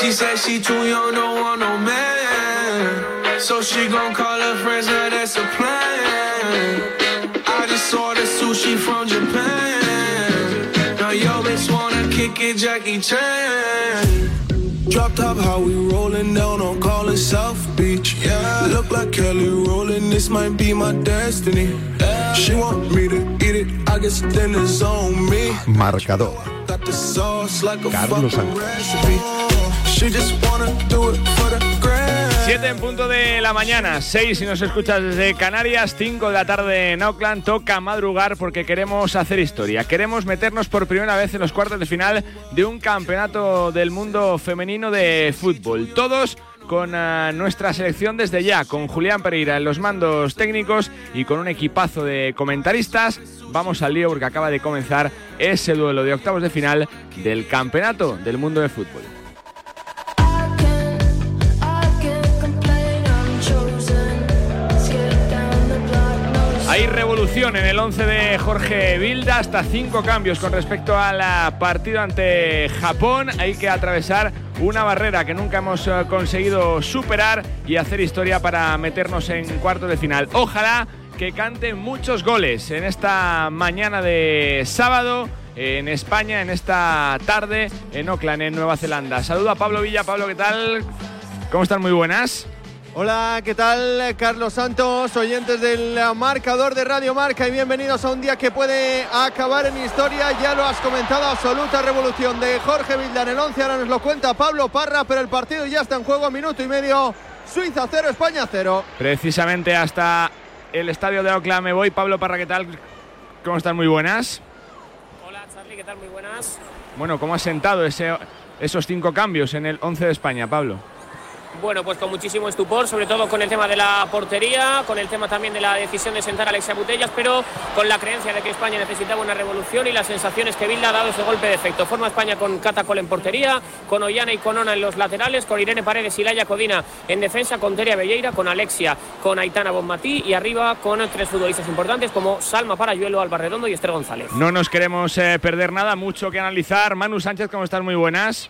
She said she too young, don't want no man. So she gon' call her friends, now that's a plan. I just ordered sushi from Japan. Now yo bitch wanna kick it, Jackie Chan. Drop top, how we rollin' down on call it South Beach. Yeah, look like Kelly rollin', this might be my destiny. Yeah. She want me to eat it, I guess then it's on me. Marcador. Got the sauce like a Carlos fucking recipe. She just wanna do it for the grand. 7 en punto de la mañana, 6 si nos escuchas desde Canarias, 5 de la tarde en Auckland, toca madrugar porque queremos hacer historia. Queremos meternos por primera vez en los cuartos de final de un campeonato del mundo femenino de fútbol. Todos con ah, nuestra selección desde ya, con Julián Pereira en los mandos técnicos y con un equipazo de comentaristas. Vamos al lío porque acaba de comenzar ese duelo de octavos de final del campeonato del mundo de fútbol. Revolución en el 11 de Jorge Vilda, hasta cinco cambios con respecto al partido ante Japón. Hay que atravesar una barrera que nunca hemos eh, conseguido superar y hacer historia para meternos en cuartos de final. Ojalá que canten muchos goles en esta mañana de sábado en España, en esta tarde en Auckland, en Nueva Zelanda. Saludo a Pablo Villa. Pablo, ¿qué tal? ¿Cómo están? Muy buenas. Hola, ¿qué tal? Carlos Santos, oyentes del marcador de Radio Marca y bienvenidos a un día que puede acabar en historia. Ya lo has comentado, absoluta revolución de Jorge Vilda en el 11. Ahora nos lo cuenta Pablo Parra, pero el partido ya está en juego, minuto y medio. Suiza 0, España 0. Precisamente hasta el estadio de Auckland me voy. Pablo Parra, ¿qué tal? ¿Cómo están? Muy buenas. Hola Charlie, ¿qué tal? Muy buenas. Bueno, ¿cómo has sentado ese, esos cinco cambios en el 11 de España, Pablo? Bueno, pues con muchísimo estupor, sobre todo con el tema de la portería, con el tema también de la decisión de sentar a Alexia Butellas, pero con la creencia de que España necesitaba una revolución y las sensaciones que Vilda ha dado ese golpe de efecto. Forma España con Catacol en portería, con Ollana y con Ona en los laterales, con Irene Paredes y Laia Codina en defensa, con Teria Belleira, con Alexia, con Aitana Bonmatí y arriba con tres futbolistas importantes como Salma Parayuelo, Alba Redondo y Esther González. No nos queremos eh, perder nada, mucho que analizar. Manu Sánchez, ¿cómo estás? Muy buenas.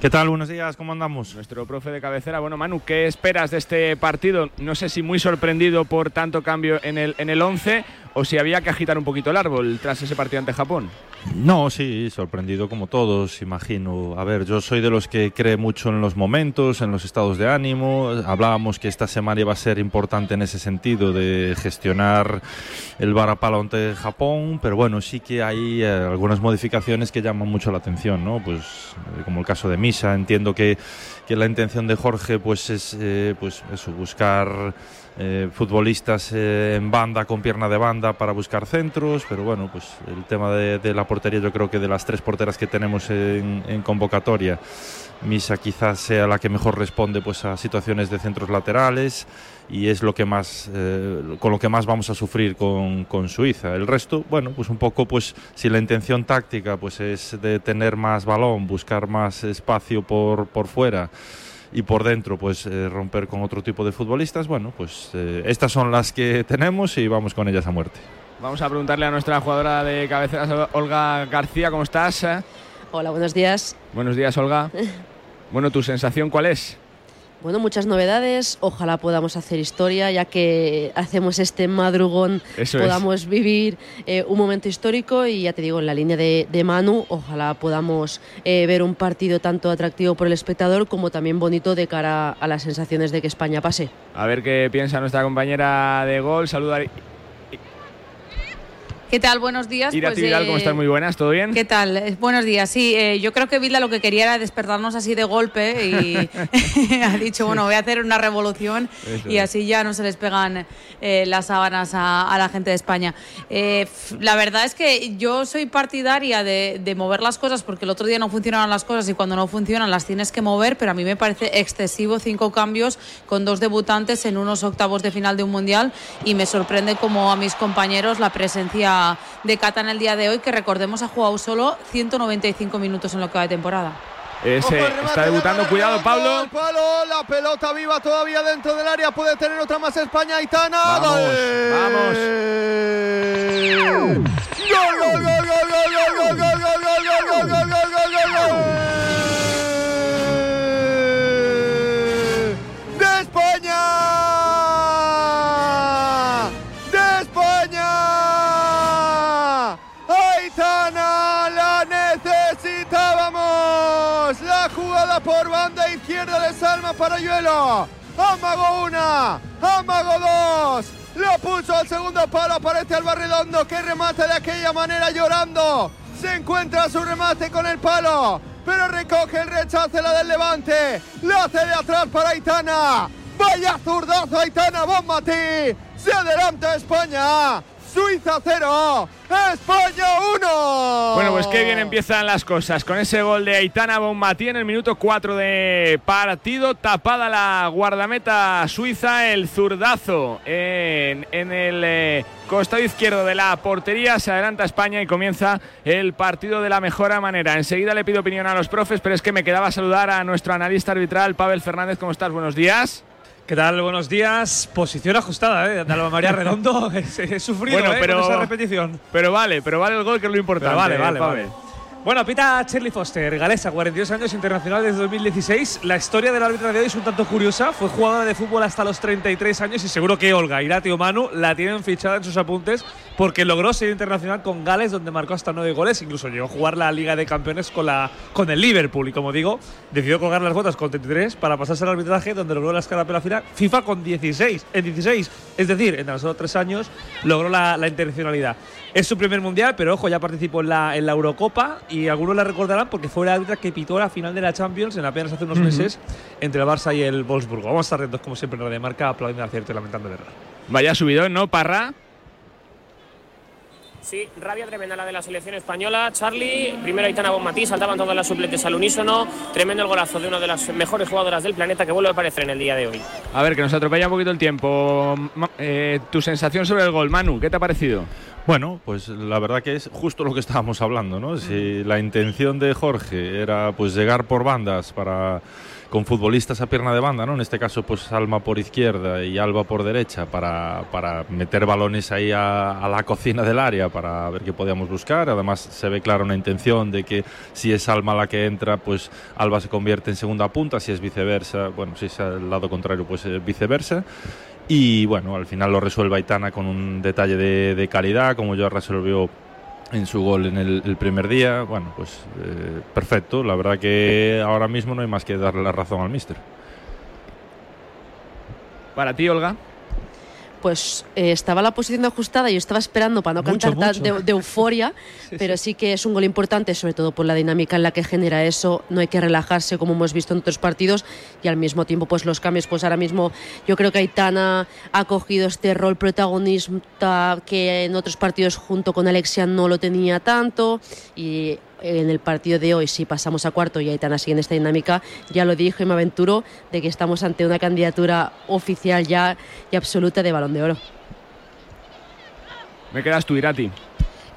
¿Qué tal? Buenos días, ¿cómo andamos? Nuestro profe de cabecera. Bueno, Manu, ¿qué esperas de este partido? No sé si muy sorprendido por tanto cambio en el, en el 11 o si había que agitar un poquito el árbol tras ese partido ante Japón. No, sí, sorprendido como todos, imagino. A ver, yo soy de los que cree mucho en los momentos, en los estados de ánimo. Hablábamos que esta semana iba a ser importante en ese sentido de gestionar el varapalo ante Japón, pero bueno, sí que hay eh, algunas modificaciones que llaman mucho la atención, ¿no? Pues eh, como el caso de Misa, entiendo que, que la intención de Jorge pues es eh, pues eso, buscar eh, futbolistas eh, en banda, con pierna de banda para buscar centros, pero bueno, pues el tema de, de la portería, yo creo que de las tres porteras que tenemos en, en convocatoria, Misa quizás sea la que mejor responde pues a situaciones de centros laterales y es lo que más eh, con lo que más vamos a sufrir con, con Suiza. El resto, bueno, pues un poco pues si la intención táctica pues es de tener más balón, buscar más espacio por, por fuera y por dentro pues eh, romper con otro tipo de futbolistas, bueno, pues eh, estas son las que tenemos y vamos con ellas a muerte. Vamos a preguntarle a nuestra jugadora de cabeceras, Olga García, ¿cómo estás? Hola, buenos días. Buenos días, Olga. Bueno, ¿tu sensación cuál es? Bueno, muchas novedades. Ojalá podamos hacer historia, ya que hacemos este madrugón, Eso es. podamos vivir eh, un momento histórico y ya te digo, en la línea de, de Manu, ojalá podamos eh, ver un partido tanto atractivo por el espectador como también bonito de cara a las sensaciones de que España pase. A ver qué piensa nuestra compañera de gol. Saluda ¿Qué tal? Buenos días. Ira Pues, Vidal, eh, ¿cómo estás? Muy buenas, ¿todo bien? ¿Qué tal? Eh, Buenos días. Sí, eh, yo creo que Vilda lo que quería era despertarnos así de golpe y ha dicho, bueno, voy a hacer una revolución Eso y así ya no se les pegan eh, las sábanas a, a la gente de España. Eh, la verdad es que yo soy partidaria de, de mover las cosas porque el otro día no funcionaron las cosas y cuando no funcionan las tienes que mover, pero a mí me parece excesivo cinco cambios con dos debutantes en unos octavos de final de un mundial y me sorprende como a mis compañeros la presencia de Cata en el día de hoy, que recordemos ha jugado solo 195 minutos en lo que va de temporada. Ese remate está de debutando, cuidado, Pablo. palo, la pelota viva todavía dentro del área, puede tener otra más España, Aitana. Vamos, ¡Gol! vamos. Gol, gol, gol, gol, gol, gol, gol, gol, gol, gol, gol, gol, gol, gol, gol, gol, gol. Salma Parayuelo. Amago una, Amago dos. Lo puso al segundo palo, aparece Alba Redondo que remate de aquella manera llorando. Se encuentra su remate con el palo, pero recoge el rechace la del Levante. La hace de atrás para Aitana. Vaya zurdazo Aitana Bonmatí. Se adelanta España. Suiza 0, España 1. Bueno, pues qué bien empiezan las cosas con ese gol de Aitana Bonmatí en el minuto 4 de partido. Tapada la guardameta suiza, el zurdazo en, el eh, costado izquierdo de la portería. Se adelanta España y comienza el partido de la mejor manera. Enseguida le pido opinión a los profes, pero es que me quedaba saludar a nuestro analista arbitral, Pavel Fernández. ¿Cómo estás? Buenos días. ¿Qué tal? Buenos días. Posición ajustada, ¿eh? De Alba María Redondo. He sufrido Bueno, ¿eh? pero- con esa repetición. Pero vale, pero vale el gol que es lo importante. Pero vale, vale, vale. Bueno, pita Shirley Foster, galesa, 42 años, internacional desde 2016. La historia del árbitro de hoy es un tanto curiosa. Fue jugadora de fútbol hasta los 33 años y seguro que Olga, Irati o Manu la tienen fichada en sus apuntes porque logró ser internacional con Gales, donde marcó hasta 9 goles. Incluso llegó a jugar la Liga de Campeones con, la, con el Liverpool. Y como digo, decidió colgar las botas con 33 para pasarse al arbitraje, donde logró la escarapela final. FIFA con 16, en 16. Es decir, en tan solo 3 años logró la, la internacionalidad. Es su primer mundial, pero ojo, ya participó en la, en la Eurocopa y algunos la recordarán porque fue la árbitra que pitó la final de la Champions en apenas hace unos meses entre el Barça y el Wolfsburgo. Vamos a estar atentos, como siempre, en Radio Marca, aplaudiendo al acierto y lamentando el error. Vaya subidón, ¿no, Parra? Sí, rabia tremenda la de la selección española. Charlie, primero Aitana Bonmatí, saltaban todas las suplentes al unísono. Tremendo el golazo de una de las mejores jugadoras del planeta que vuelve a aparecer en el día de hoy. A ver, que nos atropella un poquito el tiempo. Eh, tu sensación sobre el gol, Manu, ¿qué te ha parecido? Bueno, pues la verdad que es justo lo que estábamos hablando, ¿no? Si la intención de Jorge era pues llegar por bandas para con futbolistas a pierna de banda, ¿no? En este caso, pues Alma por izquierda y Alba por derecha para, para meter balones ahí a, la cocina del área para ver qué podíamos buscar. Además, se ve clara una intención de que si es Alma la que entra, pues Alba se convierte en segunda punta, si es viceversa, bueno, si es al lado contrario, pues eh, viceversa. Y bueno, al final lo resuelve Aitana con un detalle de, de calidad, como ya resolvió en su gol en el, primer día. Bueno, pues eh, perfecto. La verdad que ahora mismo no hay más que darle la razón al míster. Para ti, Olga. Pues eh, estaba la posición ajustada y yo estaba esperando para no Mucho, cantar tan mucho. de, de euforia, pero sí que es un gol importante, sobre todo por la dinámica en la que genera eso. No hay que relajarse como hemos visto en otros partidos y al mismo tiempo pues los cambios. Pues ahora mismo yo creo que Aitana ha cogido este rol protagonista que en otros partidos junto con Alexia no lo tenía tanto y en el partido de hoy, si pasamos a cuarto y Aitana sigue en esta dinámica, ya lo dijo y me aventuro de que estamos ante una candidatura oficial ya y absoluta de balón de oro. Me quedas tú, Irati.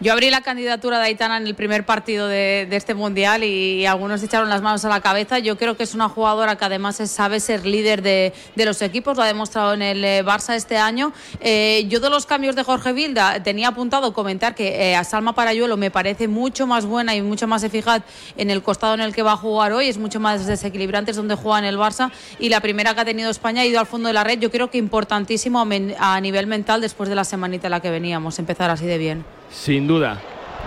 Yo abrí la candidatura de Aitana en el primer partido de, este mundial y, algunos echaron las manos a la cabeza. Yo creo que es una jugadora que además sabe ser líder de, de los equipos, lo ha demostrado en el eh, Barça este año. Eh, yo de los cambios de Jorge Vilda tenía apuntado comentar que eh, a Salma Parayuelo me parece mucho más buena y mucho más eficaz en el costado en el que va a jugar hoy, es mucho más desequilibrante, es donde juega en el Barça y la primera que ha tenido España ha ido al fondo de la red. Yo creo que importantísimo a men- a nivel mental después de la semanita en la que veníamos, empezar así de bien. Sin duda.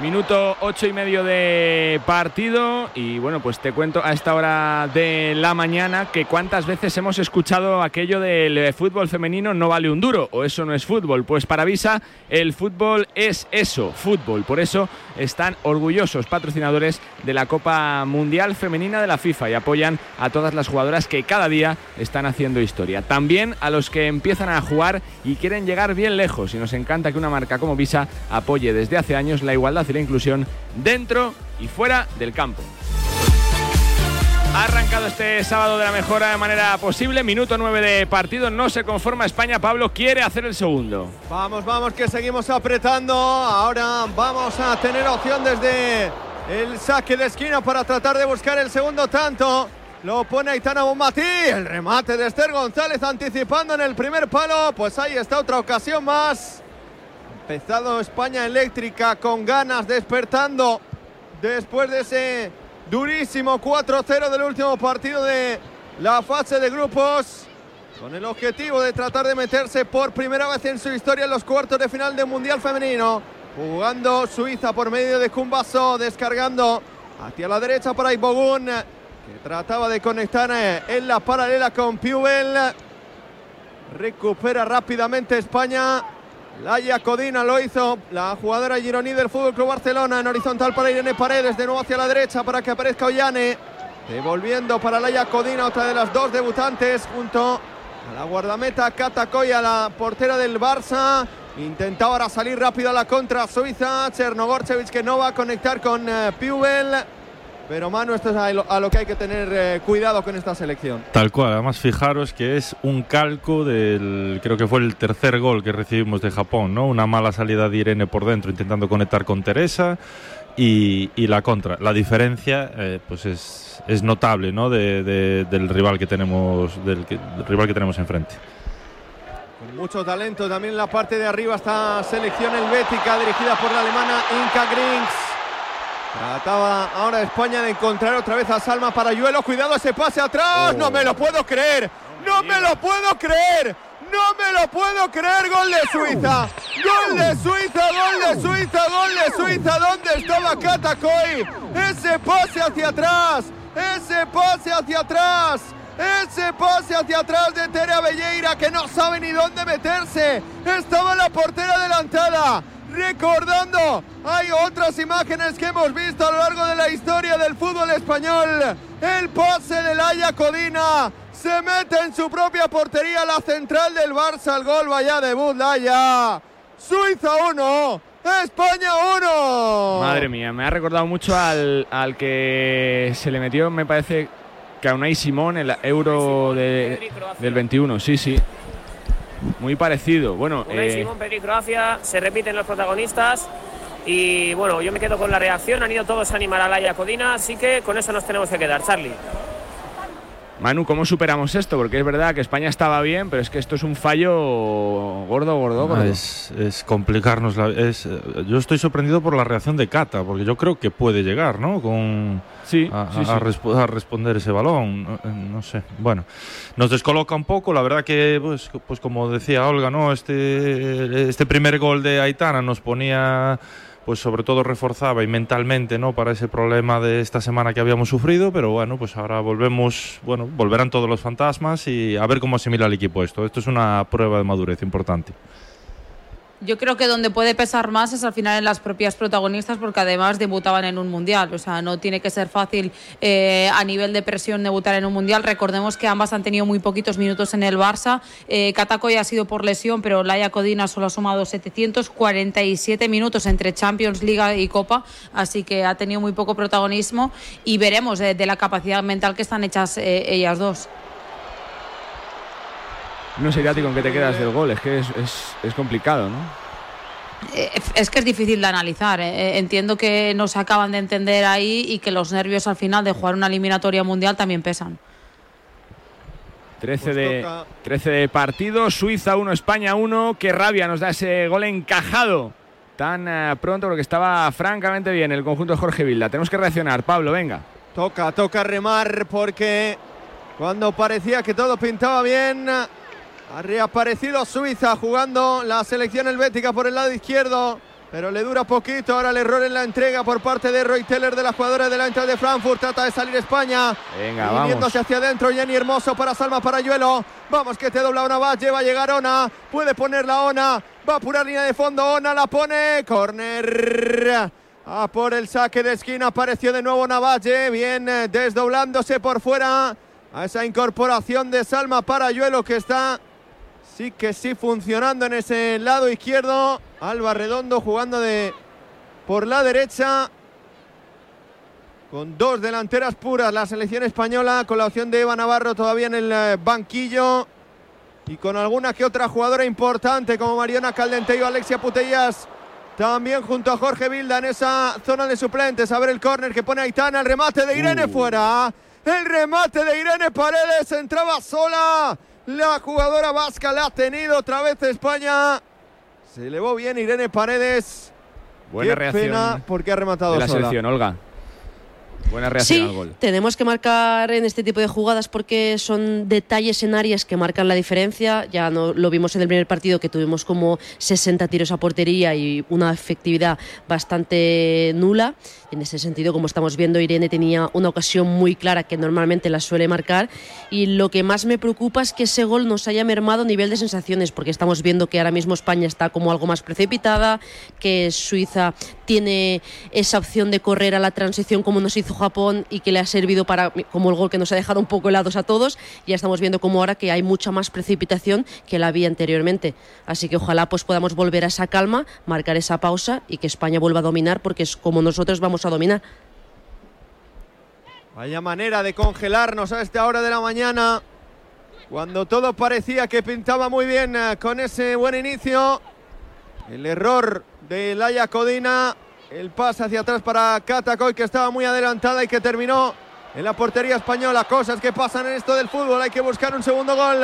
Minuto ocho y medio de partido y bueno, pues te cuento a esta hora de la mañana que cuántas veces hemos escuchado aquello del eh, fútbol femenino no vale un duro o eso no es fútbol. Pues para Visa el fútbol es eso, fútbol. Por eso están orgullosos patrocinadores de la Copa Mundial Femenina de la FIFA y apoyan a todas las jugadoras que cada día están haciendo historia. También a los que empiezan a jugar y quieren llegar bien lejos y nos encanta que una marca como Visa apoye desde hace años la igualdad y la inclusión dentro y fuera del campo. Ha arrancado este sábado de la mejor manera posible. Minuto 9 de partido. No se conforma España. Pablo quiere hacer el segundo. Vamos, vamos, que seguimos apretando. Ahora vamos a tener opción desde el saque de esquina para tratar de buscar el segundo tanto. Lo pone Aitana Bonmatí. El remate de Esther González anticipando en el primer palo. Pues ahí está otra ocasión más. Empezado España eléctrica con ganas, despertando después de ese durísimo 4-0 del último partido de la fase de grupos con el objetivo de tratar de meterse por primera vez en su historia en los cuartos de final del Mundial Femenino. Jugando Suiza por medio de Kumbaso, descargando hacia la derecha para Ibogun, que trataba de conectar eh, en la paralela con Piubel. Recupera rápidamente España. Laia Codina lo hizo la jugadora gironí del Fútbol Club Barcelona en horizontal para Irene Paredes, de nuevo hacia la derecha para que aparezca Ollane. Devolviendo para Laia Codina, otra de las dos debutantes, junto a la guardameta Katakoya, la portera del Barça. Intentaba ahora salir rápido a la contra Suiza. Chernogorchevich que no va a conectar con eh, Piubel. Pero Manu, esto es a lo, a lo que hay que tener eh, cuidado con esta selección. Tal cual, además fijaros que es un calco del, creo que fue el tercer gol que recibimos de Japón, ¿no? Una mala salida de Irene por dentro intentando conectar con Teresa y, y la contra. La diferencia, eh, pues es, es notable, ¿no? De, de- del rival que tenemos, del, que- del rival que tenemos enfrente. Con mucho talento también en la parte de arriba esta selección helvética dirigida por la alemana Inka Grings. Trataba ahora España de encontrar otra vez a Salma Parayuelo. Cuidado ese pase atrás. No me lo puedo creer. No me lo puedo creer. No me lo puedo creer. Gol de Suiza. Gol de Suiza. Gol de Suiza. Gol de Suiza. ¿Dónde estaba Katakoi? Ese pase hacia atrás. Ese pase hacia atrás. Ese pase hacia atrás de Tere Belleira que no sabe ni dónde meterse. Estaba la portera adelantada. Recordando, hay otras imágenes que hemos visto a lo largo de la historia del fútbol español. El pase de Laia Codina se mete en su propia portería la central del Barça. El gol vaya debut Laia. Suiza 1, España 1. Madre mía, me ha recordado mucho al, al que se le metió, me parece, que a Unai Simón el euro de- del 21. Sí, sí. Muy parecido. Bueno, Unai eh, Simón, Pedri, Croacia, se repiten los protagonistas. Y bueno, yo me quedo con la reacción. Han ido todos a animar a Laia Codina, así que con eso nos tenemos que quedar. Charlie. Manu, ¿cómo superamos esto? Porque es verdad que España estaba bien, pero es que esto es un fallo gordo, gordo, gordo. Ah, Es, es complicarnos la es, Yo estoy sorprendido por la reacción de Cata, porque yo creo que puede llegar, ¿no? Con, Sí, a, sí, a- sí. a respo- a responder ese balón. No, eh, no sé. Bueno, nos descoloca un poco. La verdad que, pues, pues como decía Olga, ¿no? Este, este primer gol de Aitana nos ponía, pues sobre todo reforzaba y mentalmente, ¿no? Para ese problema de esta semana que habíamos sufrido. Pero bueno, pues ahora volvemos, bueno, volverán todos los fantasmas y a ver cómo asimila el equipo esto. Esto es una prueba de madurez importante. Yo creo que donde puede pesar más es al final en las propias protagonistas, porque además debutaban en un mundial. O sea, no tiene que ser fácil eh, a nivel de presión debutar en un mundial. Recordemos que ambas han tenido muy poquitos minutos en el Barça. Eh, Katakoy ha sido por lesión, pero Laia Codina solo ha sumado 747 minutos entre Champions, Liga y Copa. Así que ha tenido muy poco protagonismo y veremos eh, de la capacidad mental que están hechas eh, ellas dos. No sé, Irati, con qué te quedas del gol. Es que es, es- es complicado, ¿no? Eh, Es que es difícil de analizar. eh. Entiendo que no se acaban de entender ahí y que los nervios al final de jugar una eliminatoria mundial también pesan. 13 Pues de, toca. 13 de partido, Suiza 1, España 1. Qué rabia nos da ese gol encajado tan eh, pronto porque estaba francamente bien el conjunto de Jorge Vilda. Tenemos que reaccionar. Pablo, venga. Toca, toca remar porque cuando parecía que todo pintaba bien, ha reaparecido Suiza jugando la selección helvética por el lado izquierdo. Pero le dura poquito ahora el error en la entrega por parte de Roy Teller de la jugadora de la entrada de Frankfurt. Trata de salir España. Venga, Viniéndose vamos. hacia adentro, Jenny Hermoso para Salma Parayuelo. Vamos que te dobla una lleva a llegar Ona. Puede ponerla Ona. Va a apurar línea de fondo, Ona la pone. Corner. A por el saque de esquina apareció de nuevo Navalle. Bien eh, desdoblándose por fuera. A esa incorporación de Salma Parayuelo que está sí que sí funcionando en ese lado izquierdo. Alba Redondo jugando de por la derecha. Con dos delanteras puras la selección española, con la opción de Eva Navarro todavía en el eh, banquillo. Y con alguna que otra jugadora importante como Mariana Caldente y Alexia Putellas. También junto a Jorge Vilda en esa zona de suplentes. A ver el córner que pone Aitana. El remate de Irene fuera. El remate de Irene Paredes. Entraba sola. La jugadora vasca la ha tenido otra vez España. Se elevó bien Irene Paredes. Buena Qué reacción pena porque ha rematado de la sola. selección, Olga. Buena reacción Sí, al gol. tenemos que marcar en este tipo de jugadas porque son detalles en áreas que marcan la diferencia. Ya no, lo vimos en el primer partido que tuvimos como 60 tiros a portería y una efectividad bastante nula. En ese sentido, como estamos viendo, Irene tenía una ocasión muy clara que normalmente la suele marcar. Y lo que más me preocupa es que ese gol nos haya mermado a nivel de sensaciones, porque estamos viendo que ahora mismo España está como algo más precipitada, que Suiza tiene esa opción de correr a la transición como nos hizo Japón y que le ha servido para como el gol que nos ha dejado un poco helados a todos. Ya estamos viendo como ahora que hay mucha más precipitación que la había anteriormente. Así que ojalá pues podamos volver a esa calma, marcar esa pausa y que España vuelva a dominar porque es como nosotros vamos a dominar. Vaya manera de congelarnos a esta hora de la mañana. Cuando todo parecía que pintaba muy bien eh, con ese buen inicio. El error de Laia Codina. El pase hacia atrás para Catacoy que estaba muy adelantada y que terminó en la portería española. Cosas que pasan en esto del fútbol. Hay que buscar un segundo gol.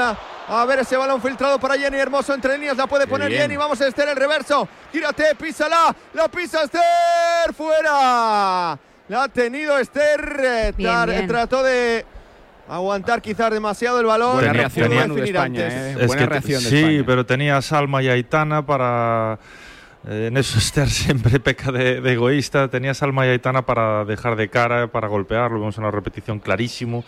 A ver ese balón filtrado para Jenny Hermoso entre líneas. La puede Qué poner bien. Jenny. Vamos a Esther el reverso. Gírate, písala. La pisa Esther. Fuera. La ha tenido Esther. eh, Bien, tar- bien. Trató de aguantar quizás demasiado el balón. Buena No reacción de España, antes. eh. Es Buena que- reacción de sí, España. pero tenía Salma y Aitana para. Eh, en eso Esther siempre peca de, de egoísta. Tenía a Salma y Aitana para dejar de cara, para golpearlo. Vemos una repetición clarísimo.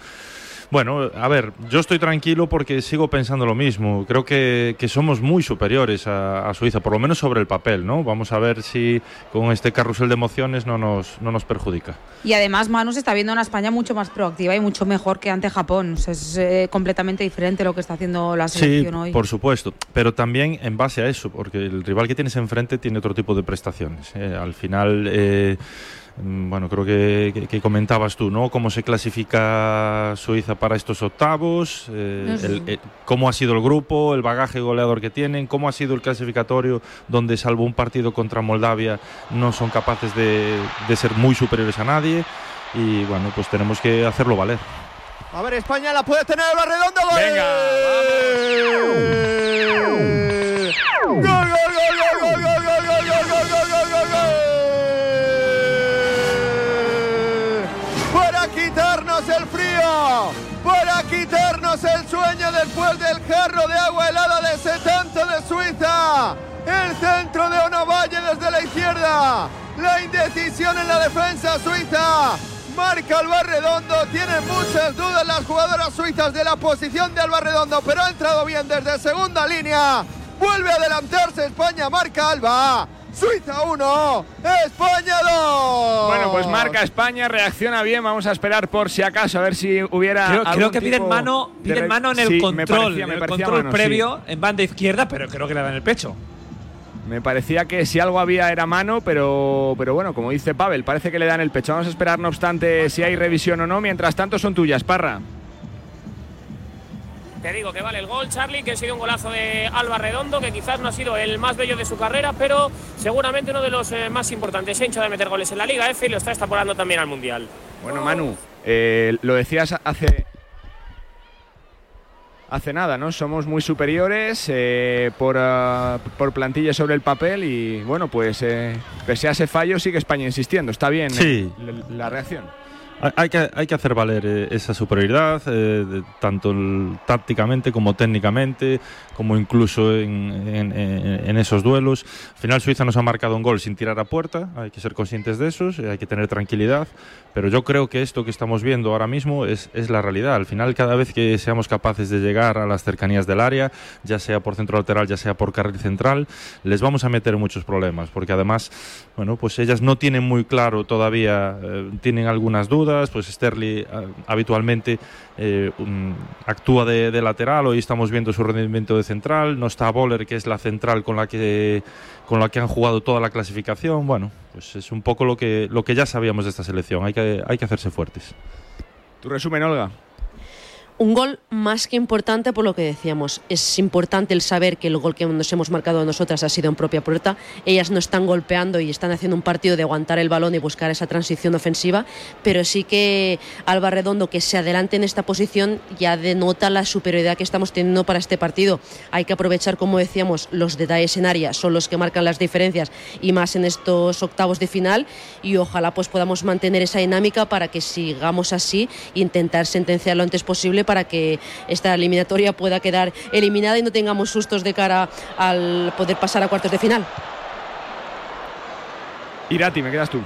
Bueno, a ver, yo estoy tranquilo porque sigo pensando lo mismo. Creo que, que somos muy superiores a, a Suiza, por lo menos sobre el papel, ¿no? Vamos a ver si con este carrusel de emociones no nos, no nos perjudica. Y además Manu se está viendo una España mucho más proactiva y mucho mejor que ante Japón. O sea, es eh, completamente diferente lo que está haciendo la Sí, selección hoy. por supuesto, pero también en base a eso, porque el rival que tienes enfrente tiene otro tipo de prestaciones. ¿eh? Al final, eh, bueno, creo que, que- que comentabas tú, ¿no? Cómo se clasifica Suiza para estos octavos, eh, No sé. el- cómo ha sido el grupo, el bagaje goleador que tienen, cómo ha sido el clasificatorio, donde salvo un partido contra Moldavia no son capaces de, de ser muy superiores a nadie. Y bueno, pues tenemos que hacerlo valer. A ver, España la puede tener el Barredondo. ¡Gol! Venga, ¡Gol, gol, gol, gol, gol, gol, gol, quitarnos el sueño después del jarro de agua helada de ese tanto de Suiza. El centro de Onovalle desde la izquierda. La indecisión en la defensa suiza. Marca Albarredondo, tienen muchas dudas las jugadoras suizas de la posición de Albarredondo, pero ha entrado bien desde segunda línea. Vuelve a adelantarse España, marca Alba. Suiza 1, España 2. Bueno, pues marca España, reacciona bien. Vamos a esperar por si acaso, a ver si hubiera. Creo, algún creo que piden mano, de piden mano en el Sí, me control, parecía- en me el parecía control mano, sí. previo en banda izquierda, pero creo que le dan el pecho. Me parecía que si algo había era mano, pero, pero bueno, como dice Pavel, parece que le dan el pecho. Vamos a esperar, no obstante, si hay revisión o no. Mientras tanto, son tuyas, Parra. Te digo que vale el gol, Charlie, que ha sido un golazo de Alba Redondo, que quizás no ha sido el más bello de su carrera, pero seguramente uno de los eh, más importantes. Se ha hecho de meter goles en la Liga F y lo está extrapolando también al Mundial. Bueno, Manu, eh, lo decías hace. Hace nada, ¿no? Somos muy superiores eh, por, ah, por plantilla sobre el papel y bueno, pues eh, pese a ese fallo sigue España insistiendo. Está bien Sí. eh, la, la reacción. Hay- que, hay que hacer valer eh, esa superioridad, eh, de- tanto el- tácticamente como técnicamente, como incluso en, en- en- esos duelos. Al final Suiza nos ha marcado un gol sin tirar a puerta, hay que ser conscientes de eso, hay que tener tranquilidad, pero yo creo que esto que estamos viendo ahora mismo es, es la realidad. Al final cada vez que seamos capaces de llegar a las cercanías del área, ya sea por centro lateral, ya sea por carril central, les vamos a meter muchos problemas, porque además, bueno, pues ellas no tienen muy claro todavía, eh, tienen algunas dudas, pues Sterling eh, habitualmente eh, un- actúa de, de lateral, hoy estamos viendo su rendimiento de central, no está Boller, que es la central con la que con la que han jugado toda la clasificación, bueno, pues es un poco lo que lo que ya sabíamos de esta selección, hay que hay que hacerse fuertes. Tu resumen, Olga. Un gol más que importante por lo que decíamos. Es importante el saber que el gol que nos hemos marcado nosotras ha sido en propia puerta. Ellas no están golpeando y están haciendo un partido de aguantar el balón y buscar esa transición ofensiva, pero sí que Alba Redondo que se adelante en esta posición ya denota la superioridad que estamos teniendo para este partido. Hay que aprovechar, como decíamos, los detalles en área son los que marcan las diferencias y más en estos octavos de final y ojalá pues podamos mantener esa dinámica para que sigamos así e intentar sentenciar lo antes posible para que esta eliminatoria pueda quedar eliminada y no tengamos sustos de cara al poder pasar a cuartos de final. Irati, me quedas tú.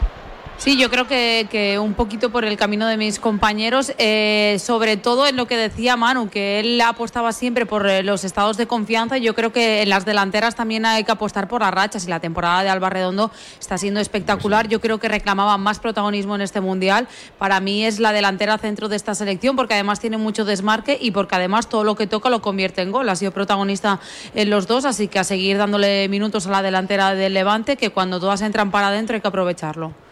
Sí, yo creo que, que, un poquito por el camino de mis compañeros, eh, sobre todo en lo que decía Manu, que él apostaba siempre por eh, los estados de confianza. Yo creo que en las delanteras también hay que apostar por las rachas y la temporada de Alba Redondo está siendo espectacular. Yo creo que reclamaba más protagonismo en este mundial. Para mí es la delantera centro de esta selección porque además tiene mucho desmarque y porque además todo lo que toca lo convierte en gol. Ha sido protagonista en los dos, así que a seguir dándole minutos a la delantera del Levante, que cuando todas entran para adentro hay que aprovecharlo.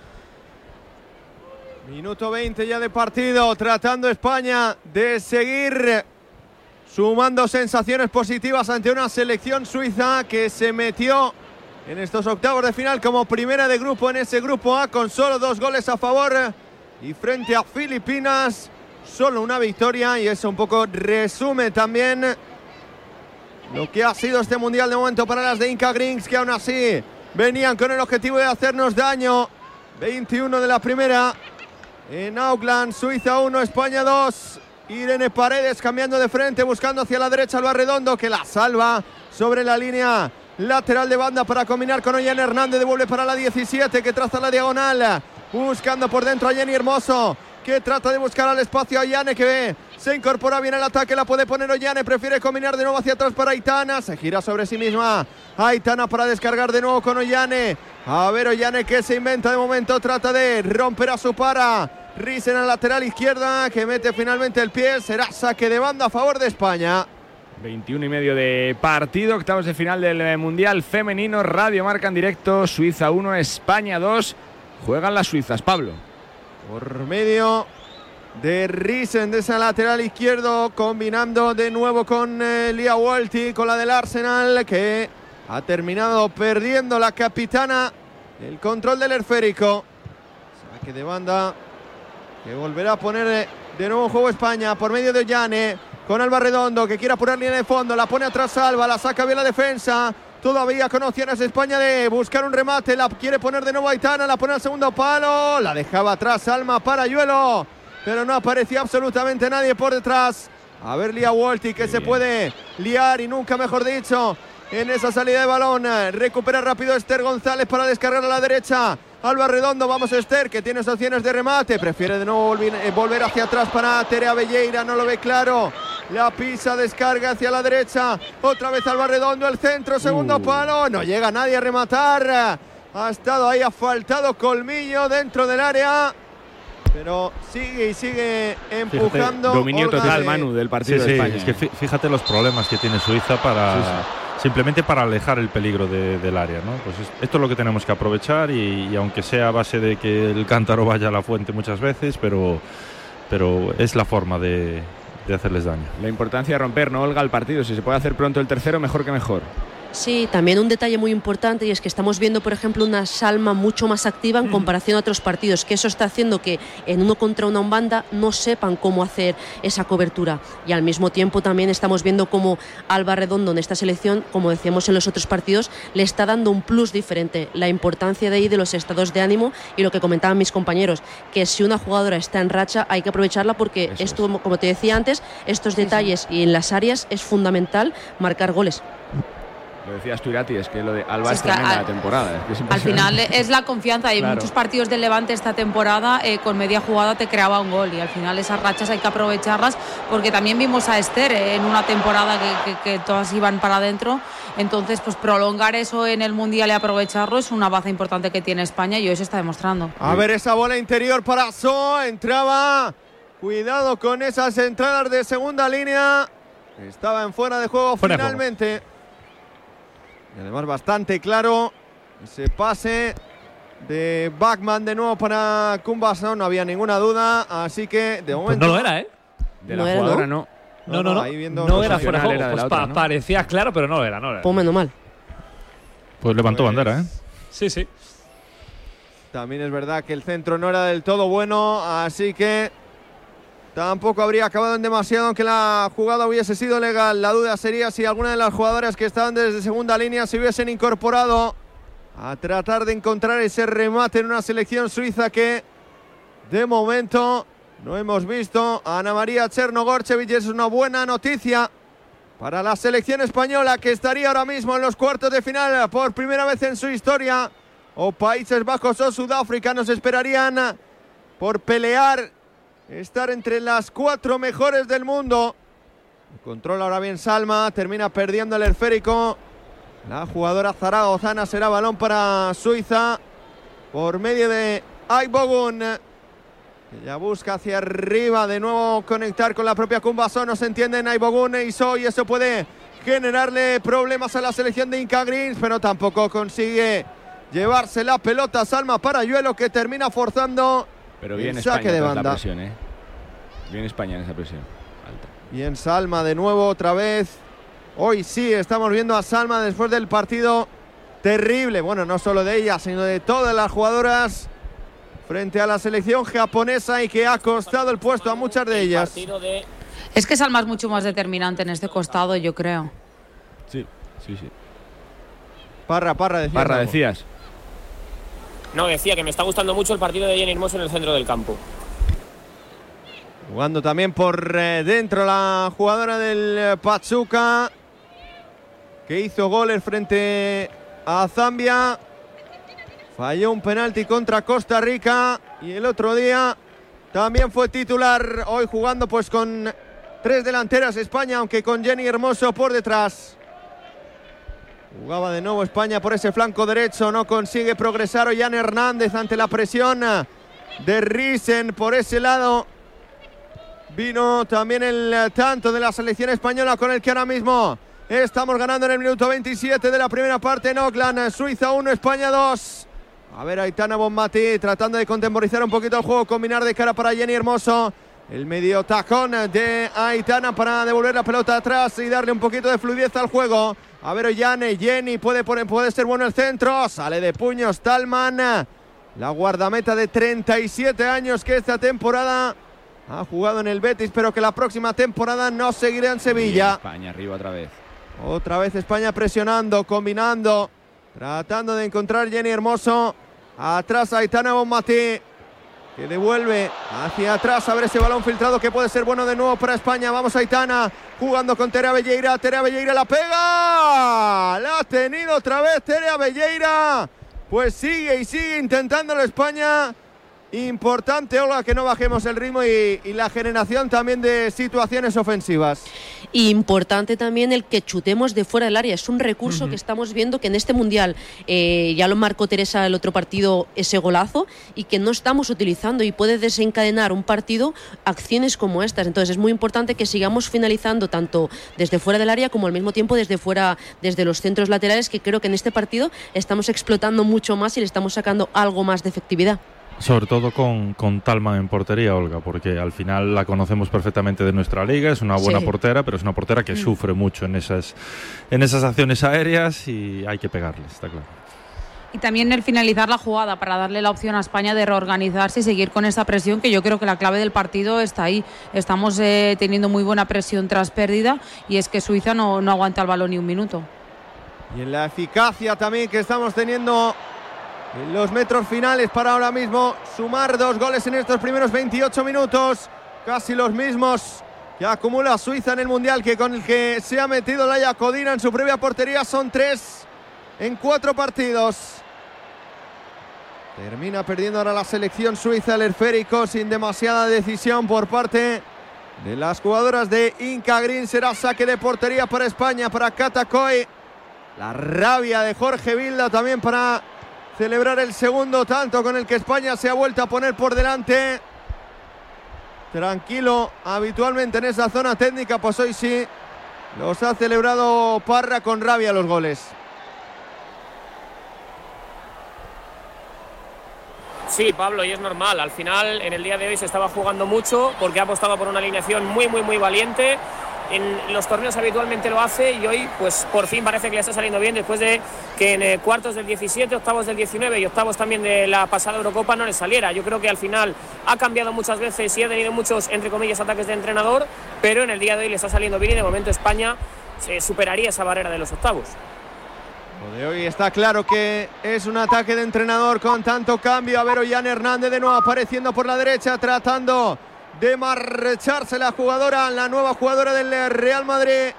Minuto 20 ya de partido, tratando España de seguir sumando sensaciones positivas ante una selección suiza que se metió en estos octavos de final como primera de grupo en ese grupo A con solo dos goles a favor y frente a Filipinas solo una victoria y eso un poco resume también lo que ha sido este mundial de momento para las de Inca Greens que aún así venían con el objetivo de hacernos daño. 21 de la primera en Auckland, Suiza 1, España 2. Irene Paredes cambiando de frente, buscando hacia la derecha al Redondo, que la salva sobre la línea lateral de banda para combinar con Ollane Hernández. Devuelve para la 17, que traza la diagonal. Buscando por dentro a Jenny Hermoso, que trata de buscar al espacio a Ollane, que ve. Se incorpora bien el ataque, la puede poner Ollane. Prefiere combinar de nuevo hacia atrás para Aitana. Se gira sobre sí misma. Aitana para descargar de nuevo con Ollane. A ver Ollane que se inventa de momento. Trata de romper a su para. Risen al lateral izquierda que mete finalmente el pie. Será saque de banda a favor de España. 21 y medio de partido, octavos de final del Mundial Femenino, Radio Marca en directo, Suiza 1, España 2. Juegan las suizas, Pablo. Por medio de Risen de ese lateral izquierdo, combinando de nuevo con eh, Lia Walti, con la del Arsenal, que ha terminado perdiendo la capitana el control del esférico. Saque de banda que volverá a poner de nuevo en juego España por medio de Llane con Alba Redondo que quiere apurar línea de fondo, la pone atrás Alba, la saca bien la defensa. Todavía con opciones España de buscar un remate, la quiere poner de nuevo Aitana, la pone al segundo palo, la dejaba atrás Alma para Yuelo, pero no aparecía absolutamente nadie por detrás. A ver Lía Walti que se puede liar y nunca mejor dicho en esa salida de balón. Recupera rápido Esther González para descargar a la derecha. Alba Redondo, vamos Esther, que tiene opciones de remate. Prefiere de nuevo volver hacia atrás para Terea Belleira, no lo ve claro. La pisa, descarga hacia la derecha. Otra vez Alba Redondo, el centro, segundo palo. No llega nadie a rematar. Ha estado ahí, ha faltado colmillo dentro del área. Pero sigue y sigue empujando. Fíjate, dominio Olga total, de- Manu, del partido Sí, de sí, España. es que fí- fíjate los problemas que tiene Suiza para Sí, simplemente para alejar el peligro de- del área, ¿no? Pues es- esto es lo que tenemos que aprovechar y, y aunque sea a base de que el cántaro vaya a la fuente muchas veces, pero pero es la forma de, de hacerles daño. La importancia de romper, no Olga, el partido. Si se puede hacer pronto el tercero, mejor que mejor. Sí, también un detalle muy importante y es que estamos viendo, por ejemplo, una Salma mucho más activa en comparación a otros partidos, que eso está haciendo que en uno contra una banda no sepan cómo hacer esa cobertura. Y al mismo tiempo también estamos viendo cómo Alba Redondo en esta selección, como decíamos en los otros partidos, le está dando un plus diferente. La importancia de ahí de los estados de ánimo y lo que comentaban mis compañeros, que si una jugadora está en racha hay que aprovecharla porque Eso esto, como te decía antes, estos detalles y en las áreas es fundamental marcar goles. Lo decías tú, Irati, es que lo de Alba Sí, es es que tremenda al- la temporada. es que es Al final es la confianza. Hay Claro. muchos partidos del Levante esta temporada eh, con media jugada te creaba un gol y al final esas rachas hay que aprovecharlas porque también vimos a Esther eh, en una temporada que, que- que todas iban para adentro. Entonces, pues prolongar eso en el Mundial y aprovecharlo es una baza importante que tiene España y hoy se está demostrando. A ver esa bola interior para So. Entraba. Cuidado con esas entradas de segunda línea. Estaba en fuera de juego Fuera de juego. Y además bastante claro. Ese pase de Bachman de nuevo para Kumbason. No había ninguna duda. Así que de Pues momento. no lo era, ¿eh? De No la era, jugadora ¿no? no. No, no, no. No era fuera de juego. era de Pues pa- ¿no? parecía claro, pero no lo era, no lo era. Pues menos mal. Pues levantó Pues- bandera, ¿eh? Sí, sí. También es verdad que el centro no era del todo bueno, así que tampoco habría acabado en demasiado aunque la jugada hubiese sido legal. La duda sería si alguna de las jugadoras que estaban desde segunda línea se hubiesen incorporado a tratar de encontrar ese remate en una selección suiza que de momento no hemos visto. Ana María Chernogorchevich es una buena noticia para la selección española que estaría ahora mismo en los cuartos de final por primera vez en su historia. O Países Bajos o Sudáfrica nos esperarían por pelear, estar entre las cuatro mejores del mundo. Controla ahora bien Salma, termina perdiendo el esférico. La jugadora zaragozana será balón para Suiza por medio de Aibogun. Que ya busca hacia arriba de nuevo conectar con la propia Kumbaso. No se entienden Aibogun y Iso y eso puede generarle problemas a la selección de Inca Greens, pero tampoco consigue llevarse la pelota Salma Parayuelo que termina forzando Pero bien España saque de la banda. presión, ¿eh? Bien España en esa presión. Alta. Y en Salma de nuevo otra vez. Hoy sí estamos viendo a Salma después del partido terrible. Bueno, no solo de ella, sino de todas las jugadoras frente a la selección japonesa y que ha costado el puesto a muchas de El ellas. Es que Salma es mucho más determinante en este costado, yo creo. Sí, sí, sí. Parra, Parra, decía. Parra, algo. decías. No, decía que me está gustando mucho el partido de Jenny Hermoso en el centro del campo. Jugando también por eh, dentro la jugadora del eh, Pachuca que hizo goles frente a Zambia. Falló un penalti contra Costa Rica y el otro día también fue titular hoy jugando pues con tres delanteras España, aunque con Jenny Hermoso por detrás. Jugaba de nuevo España por ese flanco derecho, no consigue progresar Ollán Hernández ante la presión de Risen por ese lado. Vino también el tanto de la selección española con el que ahora mismo estamos ganando en el minuto 27 de la primera parte en Oakland. Suiza 1, España 2. A ver, Aitana Bonmatí tratando de contemporizar un poquito el juego, combinar de cara para Jenny Hermoso. El medio tacón de Aitana para devolver la pelota atrás y darle un poquito de fluidez al juego. A ver, Ollane, Jenny puede, poner, puede ser bueno el centro. Sale de puños Talman. La guardameta de 37 años que esta temporada ha jugado en el Betis, pero que la próxima temporada no seguirá en Sevilla. España arriba otra vez. Otra vez España presionando, combinando, tratando de encontrar Jenny Hermoso. Atrás Aitana Bonmatí, que devuelve hacia atrás a ver ese balón filtrado que puede ser bueno de nuevo para España. Vamos Aitana jugando con Terea Belleira. Terea Belleira la pega. La ha tenido otra vez Terea Belleira. Pues sigue y sigue intentándolo España. Importante, Olga, que no bajemos el ritmo y, y la generación también de situaciones ofensivas. Y importante también el que chutemos de fuera del área. Es un recurso que estamos viendo que en este mundial eh, ya lo marcó Teresa el otro partido ese golazo y que no estamos utilizando y puede desencadenar un partido acciones como estas. Entonces es muy importante que sigamos finalizando tanto desde fuera del área como al mismo tiempo desde fuera, desde los centros laterales, que creo que en este partido estamos explotando mucho más y le estamos sacando algo más de efectividad. Sobre todo con, con Talman en portería, Olga, porque al final la conocemos perfectamente de nuestra liga, es una buena Sí. portera, pero es una portera que sufre mucho en esas, en esas acciones aéreas y hay que pegarle, está claro. Y también el finalizar la jugada para darle la opción a España de reorganizarse y seguir con esa presión, que yo creo que la clave del partido está ahí. Estamos eh, teniendo muy buena presión tras pérdida y es que Suiza no, no aguanta el balón ni un minuto. Y en la eficacia también que estamos teniendo los metros finales para ahora mismo sumar dos goles en estos primeros 28 minutos, casi los mismos que acumula Suiza en el Mundial que con el que se ha metido Laia Codina en su previa portería son tres en cuatro partidos. Termina perdiendo ahora la selección suiza el esférico sin demasiada decisión por parte de las jugadoras de Inca Green. Será saque de portería para España, para Katakoy. La rabia de Jorge Vilda también para celebrar el segundo tanto con el que España se ha vuelto a poner por delante. Tranquilo, habitualmente en esa zona técnica, pues hoy sí los ha celebrado Parra con rabia los goles. Sí, Pablo, y es normal. Al final, en el día de hoy se estaba jugando mucho porque ha apostado por una alineación muy, muy, muy valiente. En los torneos habitualmente lo hace y hoy, pues por fin parece que le está saliendo bien después de que en eh, cuartos del 17, octavos del 19 y octavos también de la pasada Eurocopa no le saliera. Yo creo que al final ha cambiado muchas veces y ha tenido muchos, entre comillas, ataques de entrenador, pero en el día de hoy le está saliendo bien y de momento España se superaría esa barrera de los octavos. Lo de hoy está claro que es un ataque de entrenador con tanto cambio. A ver, Ollán Hernández de nuevo apareciendo por la derecha, tratando de marcharse la jugadora, la nueva jugadora del Real Madrid.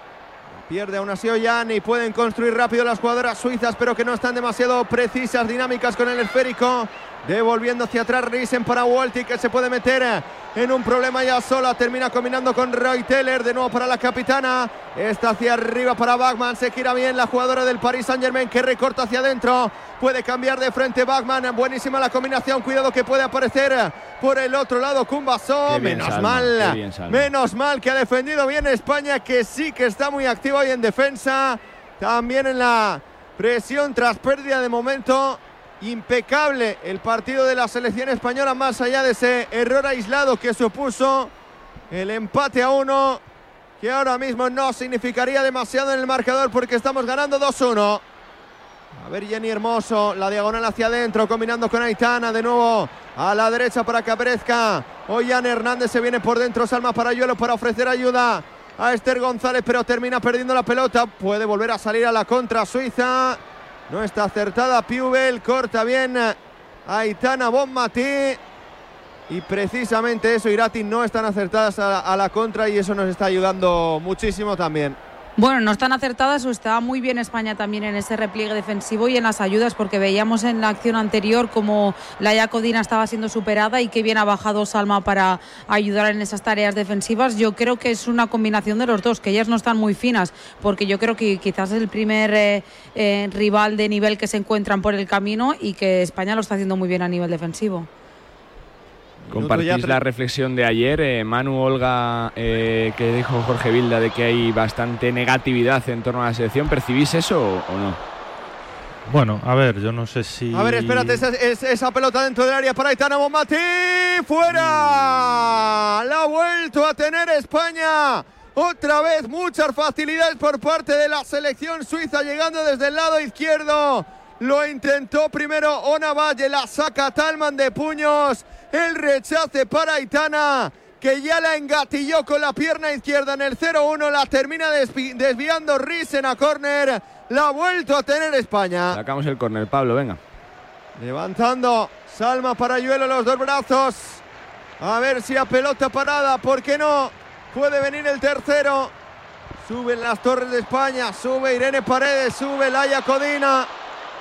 Pierde aún así Ollán y pueden construir rápido las jugadoras suizas, pero que no están demasiado precisas, dinámicas con el esférico. Devolviendo hacia atrás Risen para Walti que se puede meter en un problema ya sola. Termina combinando con Roy Teller. De nuevo para la capitana. Está hacia arriba para Bachman. Se gira bien la jugadora del Paris Saint Germain que recorta hacia adentro. Puede cambiar de frente Bachman. Buenísima la combinación. Cuidado que puede aparecer por el otro lado bien, Menos Salma, mal. Menos mal que ha defendido bien España. Que sí que está muy activa hoy en defensa. También en la presión tras pérdida de momento. Impecable el partido de la selección española, más allá de ese error aislado que supuso el empate a uno, que ahora mismo no significaría demasiado en el marcador porque estamos ganando 2-1. A ver Jenny Hermoso, la diagonal hacia adentro, combinando con Aitana, de nuevo a la derecha para que aparezca. Ollán Hernández se viene por dentro, Salma Parayuelo para ofrecer ayuda a Esther González, pero termina perdiendo la pelota. Puede volver a salir a la contra Suiza. No está acertada Piubel, corta bien Aitana Bonmatí. Y precisamente eso, Irati no están acertadas a, a la contra y eso nos está ayudando muchísimo también. Bueno, no están acertadas o estaba muy bien España también en ese repliegue defensivo y en las ayudas, porque veíamos en la acción anterior como la Yacodina estaba siendo superada y que bien ha bajado Salma para ayudar en esas tareas defensivas. Yo creo que es una combinación de los dos, que ellas no están muy finas, porque yo creo que quizás es el primer eh, eh, rival de nivel que se encuentran por el camino y que España lo está haciendo muy bien a nivel defensivo. Compartís la reflexión de ayer, eh, Manu Olga, eh, que dijo Jorge Vilda de que hay bastante negatividad en torno a la selección. ¿Percibís eso o, o no? Bueno, a ver, yo no sé si. A ver, espérate, esa, es- esa pelota dentro del área para Aitana Bonmatí. ¡Fuera! La ha vuelto a tener España. Otra vez muchas facilidades por parte de la selección suiza llegando desde el lado izquierdo. Lo intentó primero Ona Valle, la saca Talman de puños. El rechace para Aitana, que ya la engatilló con la pierna izquierda en el 0-1. La termina desvi- desviando Risen a córner. La ha vuelto a tener España. Sacamos el córner, Pablo, venga. Levantando Salma Parayuelo los dos brazos. A ver si a pelota parada, ¿por qué no? Puede venir el tercero. Suben las torres de España, sube Irene Paredes, sube Laia Codina.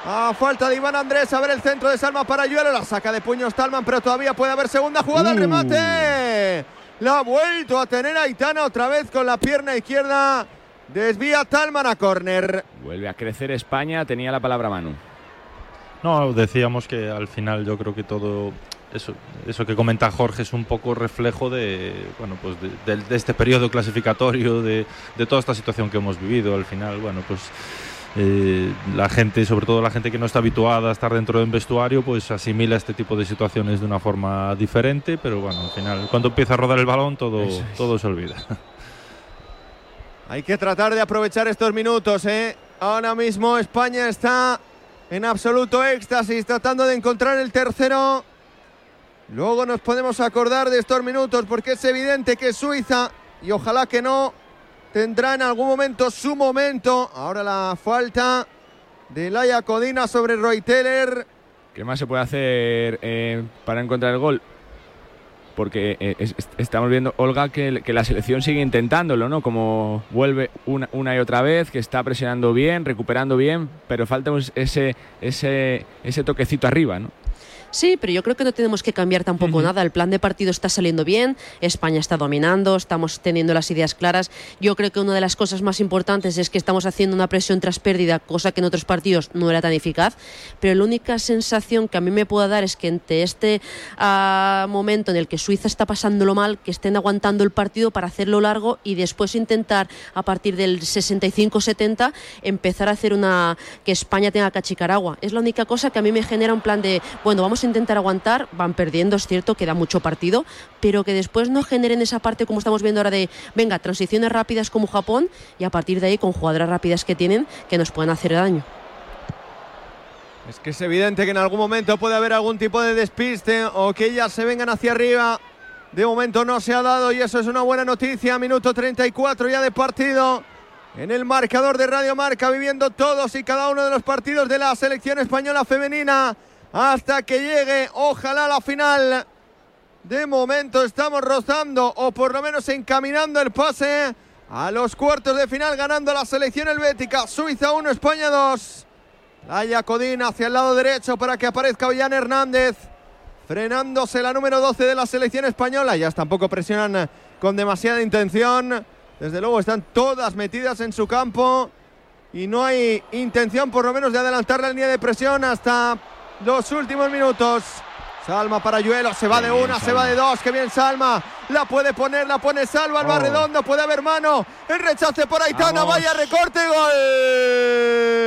A falta de Iván Andrés, a ver el centro de Salma Parayuelo. La saca de puños Talman, pero todavía puede haber segunda jugada. El Uh. remate. La ha vuelto a tener Aitana otra vez con la pierna izquierda. Desvía Talman a córner. Vuelve a crecer España, tenía la palabra Manu. No, decíamos que al final yo creo que todo eso, eso que comenta Jorge es un poco reflejo de, bueno, pues de, de- de este periodo clasificatorio, de, de toda esta situación que hemos vivido. Al final, bueno, pues eh, la gente, sobre todo la gente que no está habituada a estar dentro de un vestuario, pues asimila este tipo de situaciones de una forma diferente, pero bueno, al final, cuando empieza a rodar el balón, todo, es. todo se olvida. Hay que tratar de aprovechar estos minutos, ¿eh? Ahora mismo España está en absoluto éxtasis, tratando de encontrar el tercero. Luego nos podemos acordar de estos minutos, porque es evidente que Suiza, y ojalá que no, tendrá en algún momento su momento. Ahora la falta de Laia Codina sobre Roy Teller. ¿Qué más se puede hacer eh, para encontrar el gol? Porque eh, es- es- estamos viendo, Olga, que, la selección sigue intentándolo, ¿no? Como vuelve una, y otra vez, que está presionando bien, recuperando bien, pero falta ese, ese toquecito arriba, ¿no? Sí, pero yo creo que no tenemos que cambiar tampoco nada. El plan de partido está saliendo bien, España está dominando, estamos teniendo las ideas claras. Yo creo que una de las cosas más importantes es que estamos haciendo una presión tras pérdida, cosa que en otros partidos no era tan eficaz. Pero la única sensación que a mí me pueda dar es que entre este ah, momento en el que Suiza está pasándolo mal, que estén aguantando el partido para hacerlo largo y después intentar a partir del 65-70 empezar a hacer una que España tenga que achicar agua. Es la única cosa que a mí me genera un plan de, bueno, vamos a intentar aguantar, van perdiendo, es cierto, queda mucho partido, pero que después no generen esa parte como estamos viendo ahora de, venga, transiciones rápidas como Japón y a partir de ahí con jugadoras rápidas que tienen que nos pueden hacer daño. Es que es evidente que en algún momento puede haber algún tipo de despiste o que ellas se vengan hacia arriba. De momento no se ha dado y eso es una buena noticia. Minuto 34 ya de partido. En el marcador de Radio Marca, viviendo todos y cada uno de los partidos de la selección española femenina hasta que llegue, ojalá, la final. De momento estamos rozando o por lo menos encaminando el pase a los cuartos de final, ganando la selección helvética. Suiza 1, España 2. Laia Codín hacia el lado derecho para que aparezca Ollán Hernández. Frenándose la número 12 de la selección española. Ya tampoco presionan con demasiada intención. Desde luego están todas metidas en su campo. Y no hay intención por lo menos de adelantar la línea de presión hasta los últimos minutos. Salma para Yuelo, se va de una, se va de dos, qué bien Salma, la puede poner, la pone Salva, al redondo, puede haber mano, el rechace por Aitana, vaya recorte, gol.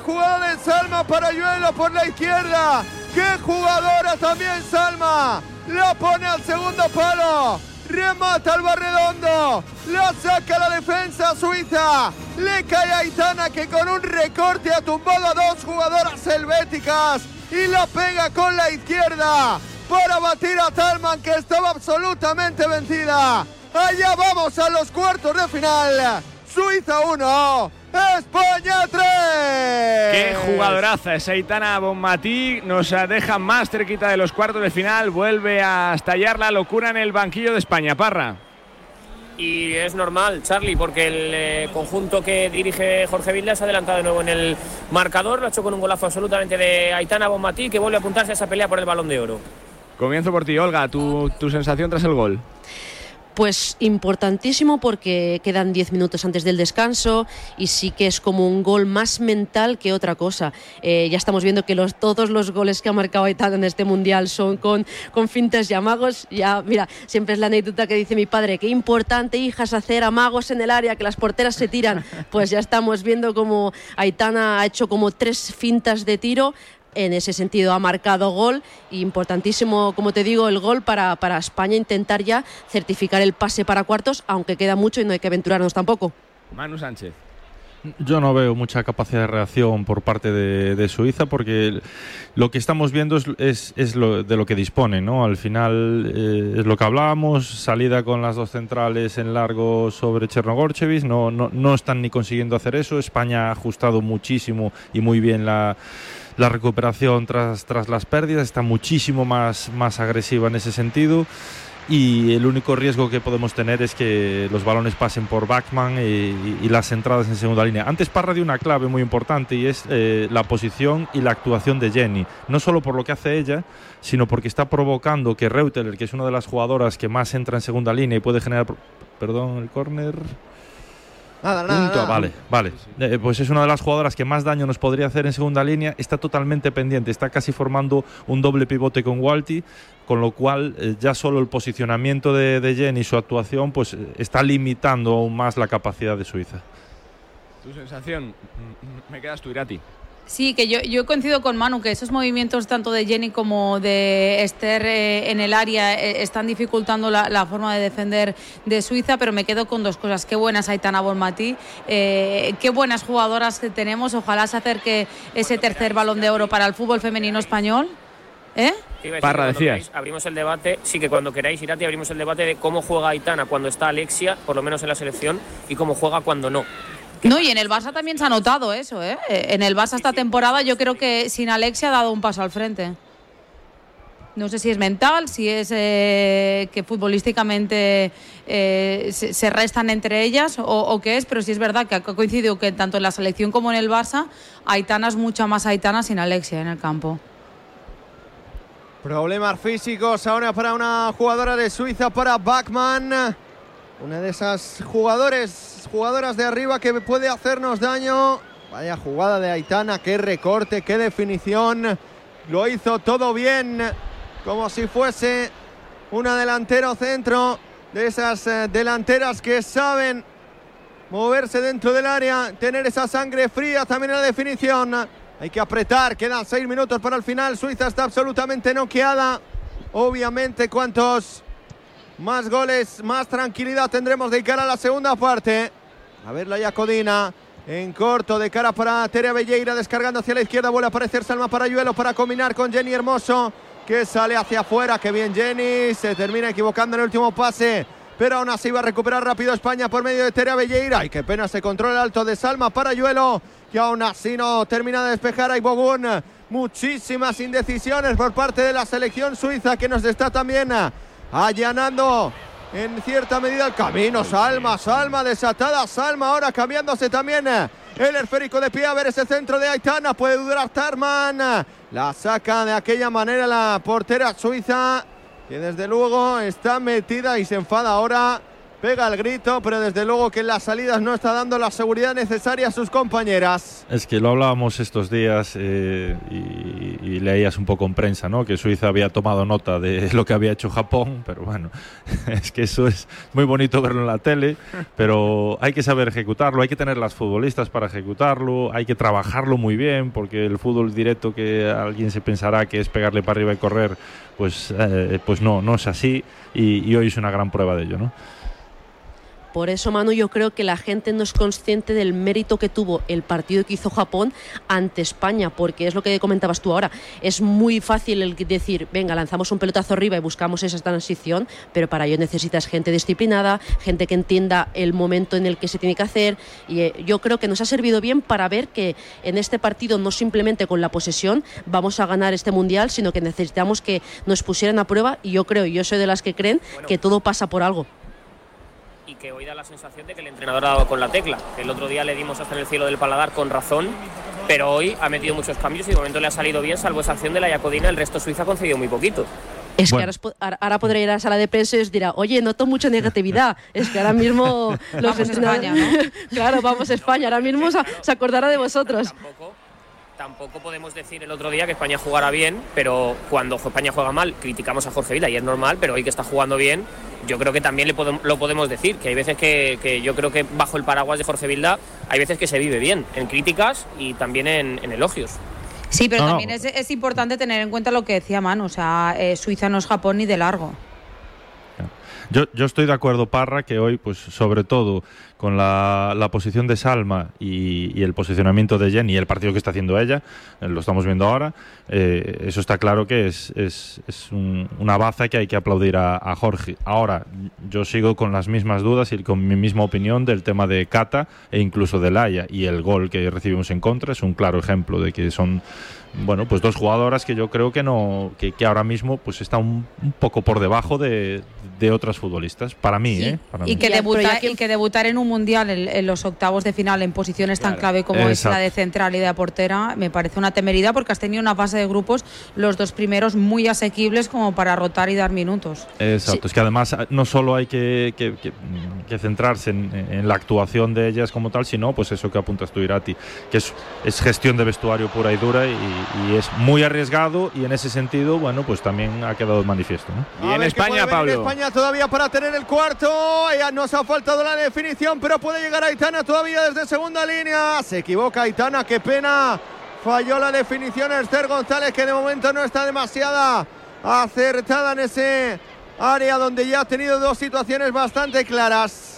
Jugada de Salma para Yuelo por la izquierda. ¡Qué jugadora también Salma! La pone al segundo palo. Remata al barredondo. La saca la defensa suiza. Le cae a Aitana que con un recorte ha tumbado a dos jugadoras helvéticas. Y la pega con la izquierda para batir a Talman que estaba absolutamente vencida. Allá vamos a los cuartos de final. Suiza 1, España 3. Qué jugadoraza es Aitana Bonmatí. Nos deja más cerquita de los cuartos de final. Vuelve a estallar la locura en el banquillo de España. Parra. Y es normal, Charlie, porque el eh, conjunto que dirige Jorge Vilda se ha adelantado de nuevo en el marcador. Lo ha hecho con un golazo absolutamente de Aitana Bonmatí, que vuelve a apuntarse a esa pelea por el balón de oro. Comienzo por ti, Olga. Tu, tu sensación tras el gol. Pues importantísimo porque quedan 10 minutos antes del descanso y sí que es como un gol más mental que otra cosa. Eh, ya estamos viendo que los, todos los goles que ha marcado Aitana en este mundial son con, con fintas y amagos. Ya, mira, siempre es la anécdota que dice mi padre, qué importante, hijas, hacer amagos en el área, que las porteras se tiran. Pues ya estamos viendo como Aitana ha hecho como tres fintas de tiro en ese sentido ha marcado gol. Importantísimo, como te digo, el gol para, para España intentar ya certificar el pase para cuartos, aunque queda mucho y no hay que aventurarnos tampoco. Manu Sánchez. Yo no veo mucha capacidad de reacción por parte de, de Suiza porque lo que estamos viendo es, es, es lo, de lo que dispone, ¿no? Al final eh, es lo que hablábamos, salida con las dos centrales en largo sobre Chernogorchevich, no, no, no están ni consiguiendo hacer eso. España ha ajustado muchísimo y muy bien la, la recuperación tras, tras las pérdidas, está muchísimo más, más agresiva en ese sentido. Y el único riesgo que podemos tener es que los balones pasen por Backman y, las entradas en segunda línea. Antes Parra dio una clave muy importante y es eh, la posición y la actuación de Jenny, no solo por lo que hace ella, sino porque está provocando que Reuteler, que es una de las jugadoras que más entra en segunda línea y puede generar... Perdón, el córner... Nada, nada, Punto, nada. vale, vale. Eh, pues es una de las jugadoras que más daño nos podría hacer en segunda línea. Está totalmente pendiente, está casi formando un doble pivote con Walti, con lo cual eh, ya solo el posicionamiento de, de Jenny y su actuación pues eh, está limitando aún más la capacidad de Suiza. Tu sensación. Me quedas tú, Irati. Sí, que yo, yo coincido con Manu, que esos movimientos tanto de Jenny como de Esther eh, en el área eh, están dificultando la, la, forma de defender de Suiza, pero me quedo con dos cosas. Qué buenas Aitana Bonmatí, eh, qué buenas jugadoras que tenemos. Ojalá se acerque ese tercer balón de oro para el fútbol femenino español. ¿Eh? Parra, decías. Queráis, abrimos el debate, sí que cuando queráis, Irati, abrimos el debate de cómo juega Aitana cuando está Alexia, por lo menos en la selección, y cómo juega cuando no. No, y en el Barça también se ha notado eso, ¿eh? En el Barça esta temporada yo creo que sin Alexia ha dado un paso al frente. No sé si es mental, si es eh, que futbolísticamente eh, se, restan entre ellas o, o, qué es, pero sí es verdad que ha coincidido que tanto en la selección como en el Barça, Aitana es mucha más Aitana sin Alexia en el campo. Problemas físicos ahora para una jugadora de Suiza, para Bachmann. Una de esas jugadores, jugadoras de arriba que puede hacernos daño. Vaya jugada de Aitana, qué recorte, qué definición. Lo hizo todo bien, como si fuese una delantero centro de esas eh, delanteras que saben moverse dentro del área, tener esa sangre fría también en la definición. Hay que apretar, quedan seis minutos para el final. Suiza está absolutamente noqueada. Obviamente, cuantos más goles, más tranquilidad tendremos de cara a la segunda parte. A ver la Yacodina en corto de cara para Terea Belleira descargando hacia la izquierda. Vuelve a aparecer Salma Parayuelo para combinar con Jenny Hermoso que sale hacia afuera. Que bien Jenny, se termina equivocando en el último pase. Pero aún así va a recuperar rápido España por medio de Terea Belleira. Y qué pena se controla alto de Salma Parayuelo. Que aún así no termina de despejar a Ibogun. Muchísimas indecisiones por parte de la selección suiza que nos está también allanando en cierta medida el camino. Salma, Salma desatada, Salma ahora cambiándose también el esférico de pie. A ver ese centro de Aitana, puede durar Tarman. La saca de aquella manera la portera suiza, que desde luego está metida y se enfada ahora. Pega el grito, pero desde luego que en las salidas no está dando la seguridad necesaria a sus compañeras. Es que lo hablábamos estos días eh, y, y, leías un poco en prensa, ¿no? Que Suiza había tomado nota de lo que había hecho Japón, pero bueno, es que eso es muy bonito verlo en la tele, pero hay que saber ejecutarlo, hay que tener las futbolistas para ejecutarlo, hay que trabajarlo muy bien, porque el fútbol directo que alguien se pensará que es pegarle para arriba y correr, pues, eh, pues no, no es así y, y hoy es una gran prueba de ello, ¿no? Por eso, Manu, yo creo que la gente no es consciente del mérito que tuvo el partido que hizo Japón ante España, porque es lo que comentabas tú ahora. Es muy fácil el decir, venga, lanzamos un pelotazo arriba y buscamos esa transición, pero para ello necesitas gente disciplinada, gente que entienda el momento en el que se tiene que hacer. Y eh, yo creo que nos ha servido bien para ver que en este partido no simplemente con la posesión vamos a ganar este mundial, sino que necesitamos que nos pusieran a prueba. Y yo creo, yo soy de las que creen que todo pasa por algo y que hoy da la sensación de que el entrenador ha dado con la tecla. El otro día le dimos hasta en el cielo del paladar con razón, pero hoy ha metido muchos cambios y de momento le ha salido bien, salvo esa acción de la Yacodina, el resto Suiza ha concedido muy poquito. Es bueno. que ahora, ahora, podrá ir a la sala de prensa y os dirá, oye, noto mucha negatividad. es que ahora mismo los vamos España, ¿no? claro, vamos a España. Ahora mismo se, se acordará de vosotros. Tampoco, tampoco podemos decir el otro día que España jugara bien, pero cuando España juega mal, criticamos a Jorge Vila y es normal, pero hoy que está jugando bien, yo creo que también le podemos, lo podemos decir, que hay veces que, que, yo creo que bajo el paraguas de Jorge Vilda hay veces que se vive bien, en críticas y también en, en elogios. Sí, pero no, también no. Es, es, importante tener en cuenta lo que decía Manu, o sea, eh, Suiza no es Japón ni de largo. Yo, yo, estoy de acuerdo, Parra, que hoy, pues sobre todo con la, la posición de Salma y, el posicionamiento de Jenny y el partido que está haciendo ella, eh, lo estamos viendo ahora, eh, eso está claro que es, es, es un, una baza que hay que aplaudir a, a, Jorge. Ahora, yo sigo con las mismas dudas y con mi misma opinión del tema de Cata e incluso de Laia y el gol que recibimos en contra es un claro ejemplo de que son bueno, pues dos jugadoras que yo creo que no, que, que ahora mismo pues está un, un, poco por debajo de, de otras futbolistas, para mí, sí. ¿eh? Para y, mí. Que debutar, y que debutar en un mundial en, en, los octavos de final en posiciones tan clave como Exacto. es la de central y de portera, me parece una temeridad porque has tenido una fase de grupos, los dos primeros muy asequibles como para rotar y dar minutos. Exacto, sí. es que además no solo hay que, que, que centrarse en, en, la actuación de ellas como tal, sino pues eso que apuntas tú, Irati, que es, es gestión de vestuario pura y dura y, y, es muy arriesgado y en ese sentido, bueno, pues también ha quedado manifiesto. ¿no? Y en España, Pablo. España todavía para tener el cuarto, ya nos ha faltado la definición, pero puede llegar Aitana todavía desde segunda línea. Se equivoca Aitana, qué pena. Falló la definición Esther González, que de momento no está demasiada acertada en ese área donde ya ha tenido dos situaciones bastante claras.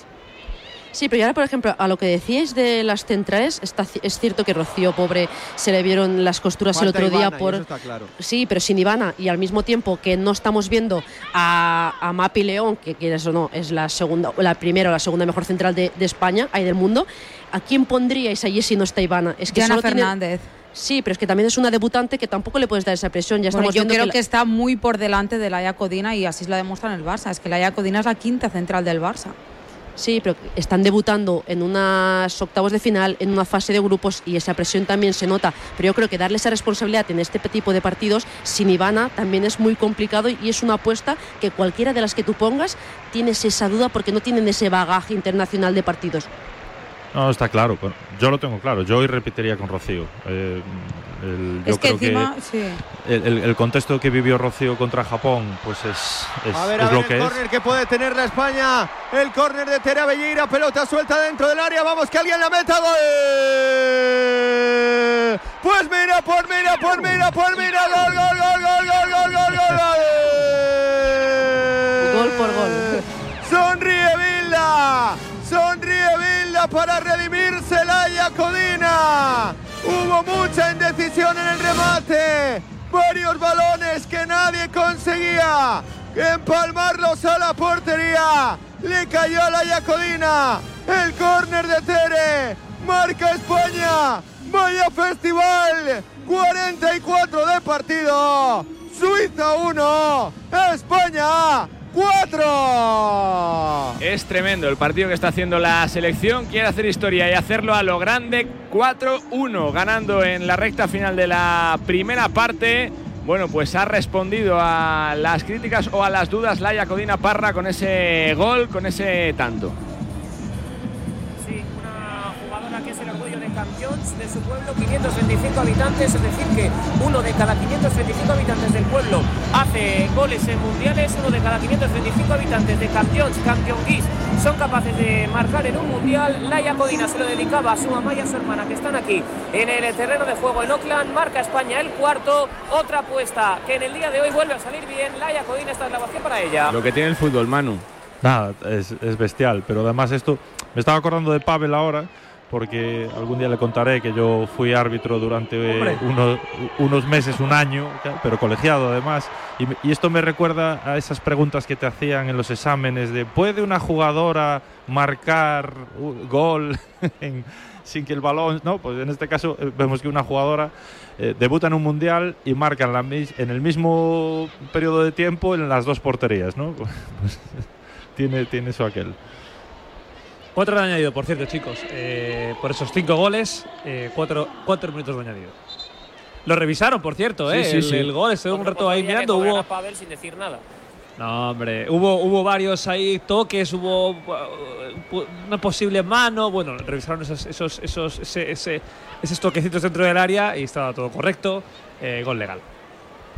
Sí, pero ahora, por ejemplo, a lo que decíais de las centrales, está, es cierto que Rocío, pobre, se le vieron las costuras Falta el otro Ivana, día por. Claro. Sí, pero sin Ivana. Y al mismo tiempo que no estamos viendo a, a Mapi León, que quieres o no, es la segunda, la primera o la segunda mejor central de, de España, hay del mundo. ¿A quién pondríais allí si no está Ivana? Es que Diana Fernández. Tiene... Sí, pero es que también es una debutante que tampoco le puedes dar esa presión. Ya bueno, estamos yo viendo creo que, que, está muy por delante de Laia Codina y así la demuestra en el Barça. Es que Laia Codina es la quinta central del Barça. Sí, pero están debutando en unas octavos de final, en una fase de grupos y esa presión también se nota. Pero yo creo que darle esa responsabilidad en este tipo de partidos sin Ivana también es muy complicado y es una apuesta que cualquiera de las que tú pongas tienes esa duda porque no tienen ese bagaje internacional de partidos. No, está claro. Yo lo tengo claro. Yo hoy repetiría con Rocío. Eh, el, es que encima, el, contexto que vivió Rocío contra Japón, pues es, es, a ver, es el que córner que puede tener la España. El córner de Tera Belleira, pelota suelta dentro del área. Vamos, que alguien la meta. ¡Gol! Pues mira, pues mira, pues mira, pues mira. Gol, gol, gol, gol, gol, gol, gol, gol. Gol, gol por gol. Sonríe Vilda. Sonríe Vilda para redimirse la Yacodina. Hubo mucha indecisión en el remate. Varios balones que nadie conseguía empalmarlos a la portería. Le cayó a la Yacodina. El córner de Tere. Marca España. Vaya festival. 44 de partido. Suiza 1. España 4. Es tremendo el partido que está haciendo la selección. Quiere hacer historia y hacerlo a lo grande. 4-1, ganando en la recta final de la primera parte. Bueno, pues ha respondido a las críticas o a las dudas Laia Codina Parra con ese gol, con ese tanto. De su pueblo, 525 habitantes, es decir que uno de cada 535 habitantes del pueblo hace goles en mundiales, uno de cada 535 habitantes de campeones, campeonguís, son capaces de marcar en un mundial. Laia Codina se lo dedicaba a su mamá y a su hermana que están aquí en el terreno de juego en Oakland, marca España el cuarto, otra apuesta que en el día de hoy vuelve a salir bien. Laia Codina, esta es la para ella. Lo que tiene el fútbol, Manu. Nada, es, es bestial. Pero además esto, me estaba acordando de Pavel ahora, porque algún día le contaré que yo fui árbitro durante unos meses, un año, pero colegiado además. Y, esto me recuerda a esas preguntas que te hacían en los exámenes de ¿puede una jugadora marcar gol en- sin que el balón... No, pues en este caso eh, vemos que una jugadora eh, debuta en un mundial y marca en, la en el mismo periodo de tiempo en las dos porterías, ¿no? Pues, tiene, tiene eso aquel. Cuatro de añadido, por cierto, chicos. Eh, por esos cinco goles, eh, cuatro, cuatro minutos de añadido. Lo revisaron, por cierto, Sí, ¿eh? sí, el, sí. el gol, estuve un rato ahí portería que mirando. Hubo, Pavel sin decir nada. no, hombre, hubo, hubo varios ahí toques, hubo uh, pu- una posible mano. Bueno, revisaron esos, esos, esos, ese- ese- esos toquecitos dentro del área y estaba todo correcto. eh, gol legal.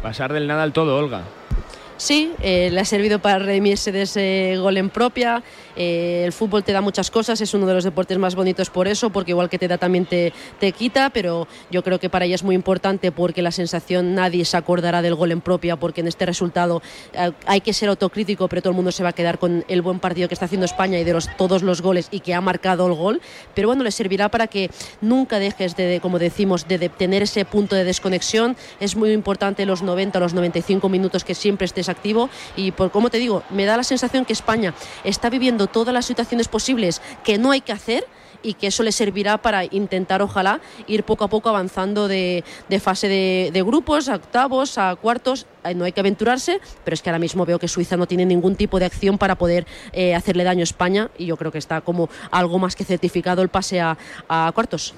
Pasar del nada al todo, Olga. Sí, eh, le ha servido para redimirse de ese gol en propia. Eh, el fútbol te da muchas cosas, es uno de los deportes más bonitos por eso, porque igual que te da también te, te quita, pero yo creo que para ella es muy importante porque la sensación nadie se acordará del gol en propia, porque en este resultado eh, hay que ser autocrítico, pero todo el mundo se va a quedar con el buen partido que está haciendo España y de los, todos los goles y que ha marcado el gol. Pero bueno, le servirá para que nunca dejes de, como decimos, de, tener ese punto de desconexión. Es muy importante los 90 o los 95 minutos que siempre estés activo y por como te digo, me da la sensación que España está viviendo todas las situaciones posibles que no hay que hacer y que eso le servirá para intentar, ojalá, ir poco a poco avanzando de, fase de, de grupos, a octavos, a cuartos. Eh, No hay que aventurarse, pero es que ahora mismo veo que Suiza no tiene ningún tipo de acción para poder eh, hacerle daño a España y yo creo que está como algo más que certificado el pase a, a cuartos.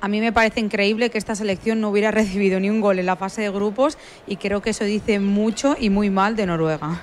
A mí me parece increíble que esta selección no hubiera recibido ni un gol en la fase de grupos y creo que eso dice mucho y muy mal de Noruega.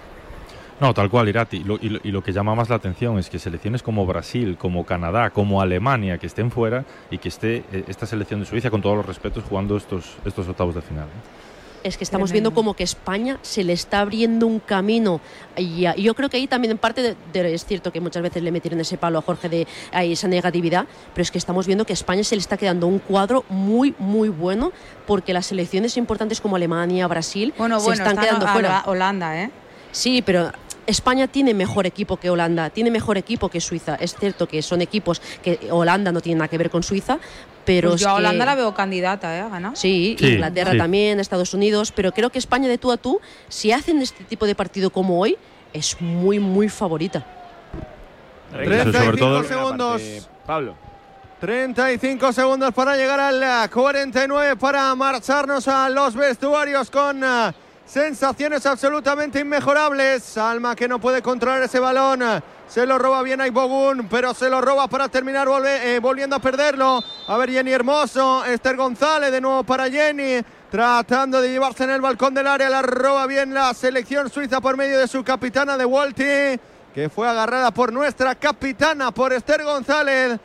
No, tal cual, Irati. Y lo, y lo- y lo que llama más la atención es que selecciones como Brasil, como Canadá, como Alemania, que estén fuera y que esté eh, esta selección de Suiza, con todos los respetos, jugando estos, estos octavos de final. ¿eh? Es que estamos viendo como que España se le está abriendo un camino. Y, yo creo que ahí también, en parte, de- de- es cierto que muchas veces le metieron ese palo a Jorge de ahí, esa negatividad, pero es que estamos viendo que a España se le está quedando un cuadro muy, muy bueno, porque las selecciones importantes como Alemania, Brasil, Bueno, se bueno, están está quedando fuera. Holanda, ¿eh? Sí, pero España tiene mejor equipo que Holanda, tiene mejor equipo que Suiza. Es cierto que son equipos que Holanda no tiene nada que ver con Suiza, pero Pues es yo a que- Holanda la veo candidata, ¿eh? A ganar. Sí, Sí, Inglaterra sí. también, Estados Unidos, pero creo que España de tú a tú, si hacen este tipo de partido como hoy, es muy, muy favorita. Eso sobre todo- 35 segundos. Pablo. 35 segundos para llegar al eh, 49 para marcharnos a los vestuarios con eh, sensaciones absolutamente inmejorables. Alma que no puede controlar ese balón. Se lo roba bien a Ibogun, pero se lo roba para terminar eh, volviendo a perderlo. A ver Jenny Hermoso, Esther González de nuevo para Jenny. Tratando de llevarse en el balcón del área, la roba bien la selección suiza por medio de su capitana de Walti. que fue agarrada por nuestra capitana, por Esther González.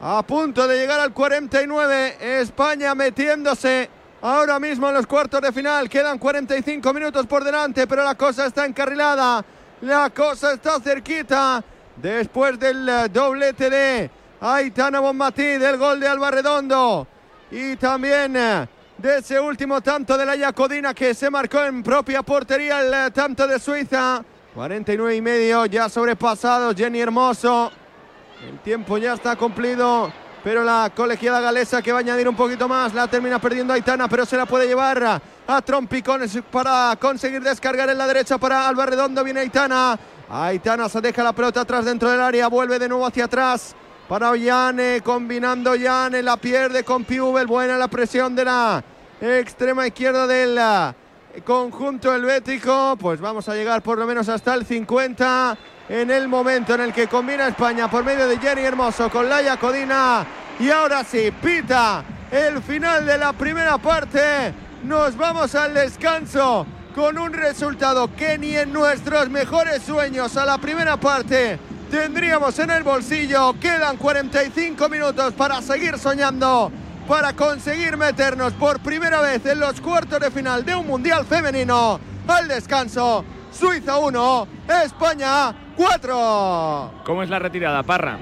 A punto de llegar al 49, España metiéndose ahora mismo en los cuartos de final. Quedan 45 minutos por delante, pero la cosa está encarrilada. La cosa está cerquita. Después del eh, doblete de Aitana Bonmatí, del gol de Alba Redondo. Y también eh, de ese último tanto de la Yacodina que se marcó en propia portería el eh, tanto de Suiza. 49 y medio ya sobrepasado Jenny Hermoso. El tiempo ya está cumplido, pero la colegiada galesa que va a añadir un poquito más la termina perdiendo Aitana, pero se la puede llevar a Trompicones para conseguir descargar en la derecha para Alba Redondo. Viene Aitana. Aitana se deja la pelota atrás dentro del área, vuelve de nuevo hacia atrás para Ollane, combinando Ollane, la pierde con Piubel, buena la presión de la extrema izquierda del conjunto helvético, pues vamos a llegar por lo menos hasta el 50 en el momento en el que combina España por medio de Jenny Hermoso con Laia Codina y ahora sí, pita el final de la primera parte, nos vamos al descanso con un resultado que ni en nuestros mejores sueños a la primera parte tendríamos en el bolsillo. Quedan 45 minutos para seguir soñando, para conseguir meternos por primera vez en los cuartos de final de un Mundial femenino. Al descanso, Suiza 1, España 4. ¿Cómo es la retirada, Parra?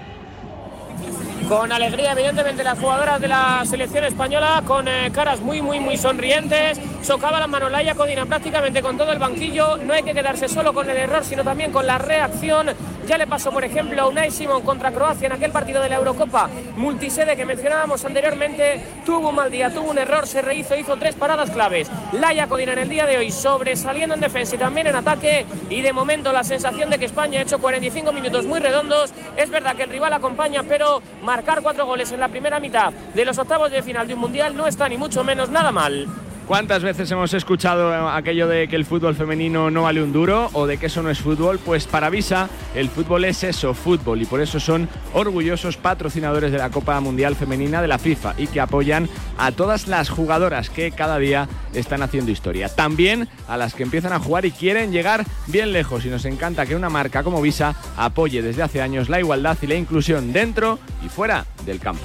Con alegría, evidentemente, las jugadoras de la selección española, con eh, caras muy, muy, muy sonrientes. Socava la mano Laia Codina prácticamente con todo el banquillo. No hay que quedarse solo con el error, sino también con la reacción. Ya le pasó, por ejemplo, a Unai Simón contra Croacia en aquel partido de la Eurocopa multisede que mencionábamos anteriormente. Tuvo un mal día, tuvo un error, se rehizo, hizo tres paradas claves. Laia Codina en el día de hoy sobresaliendo en defensa y también en ataque. Y de momento la sensación de que España ha hecho 45 minutos muy redondos. Es verdad que el rival acompaña, pero marcar cuatro goles en la primera mitad de los octavos de final de un mundial no está ni mucho menos nada mal. ¿Cuántas veces hemos escuchado aquello de que el fútbol femenino no vale un duro o de que eso no es fútbol? Pues para Visa el fútbol es eso, fútbol, y por eso son orgullosos patrocinadores de la Copa Mundial Femenina de la FIFA y que apoyan a todas las jugadoras que cada día están haciendo historia. También a las que empiezan a jugar y quieren llegar bien lejos y nos encanta que una marca como Visa apoye desde hace años la igualdad y la inclusión dentro y fuera del campo.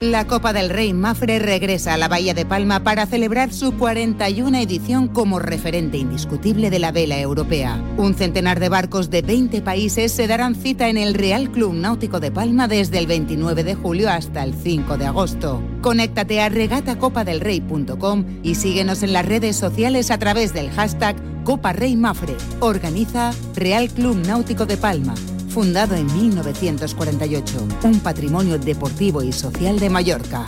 La Copa del Rey Mafre regresa a la Bahía de Palma para celebrar su 41 edición como referente indiscutible de la vela europea. Un centenar de barcos de 20 países se darán cita en el Real Club Náutico de Palma desde el 29 de julio hasta el 5 de agosto. Conéctate a regatacopadelrey.com y síguenos en las redes sociales a través del hashtag Copa Rey Mafre. Organiza Real Club Náutico de Palma fundado en 1948, un patrimonio deportivo y social de Mallorca.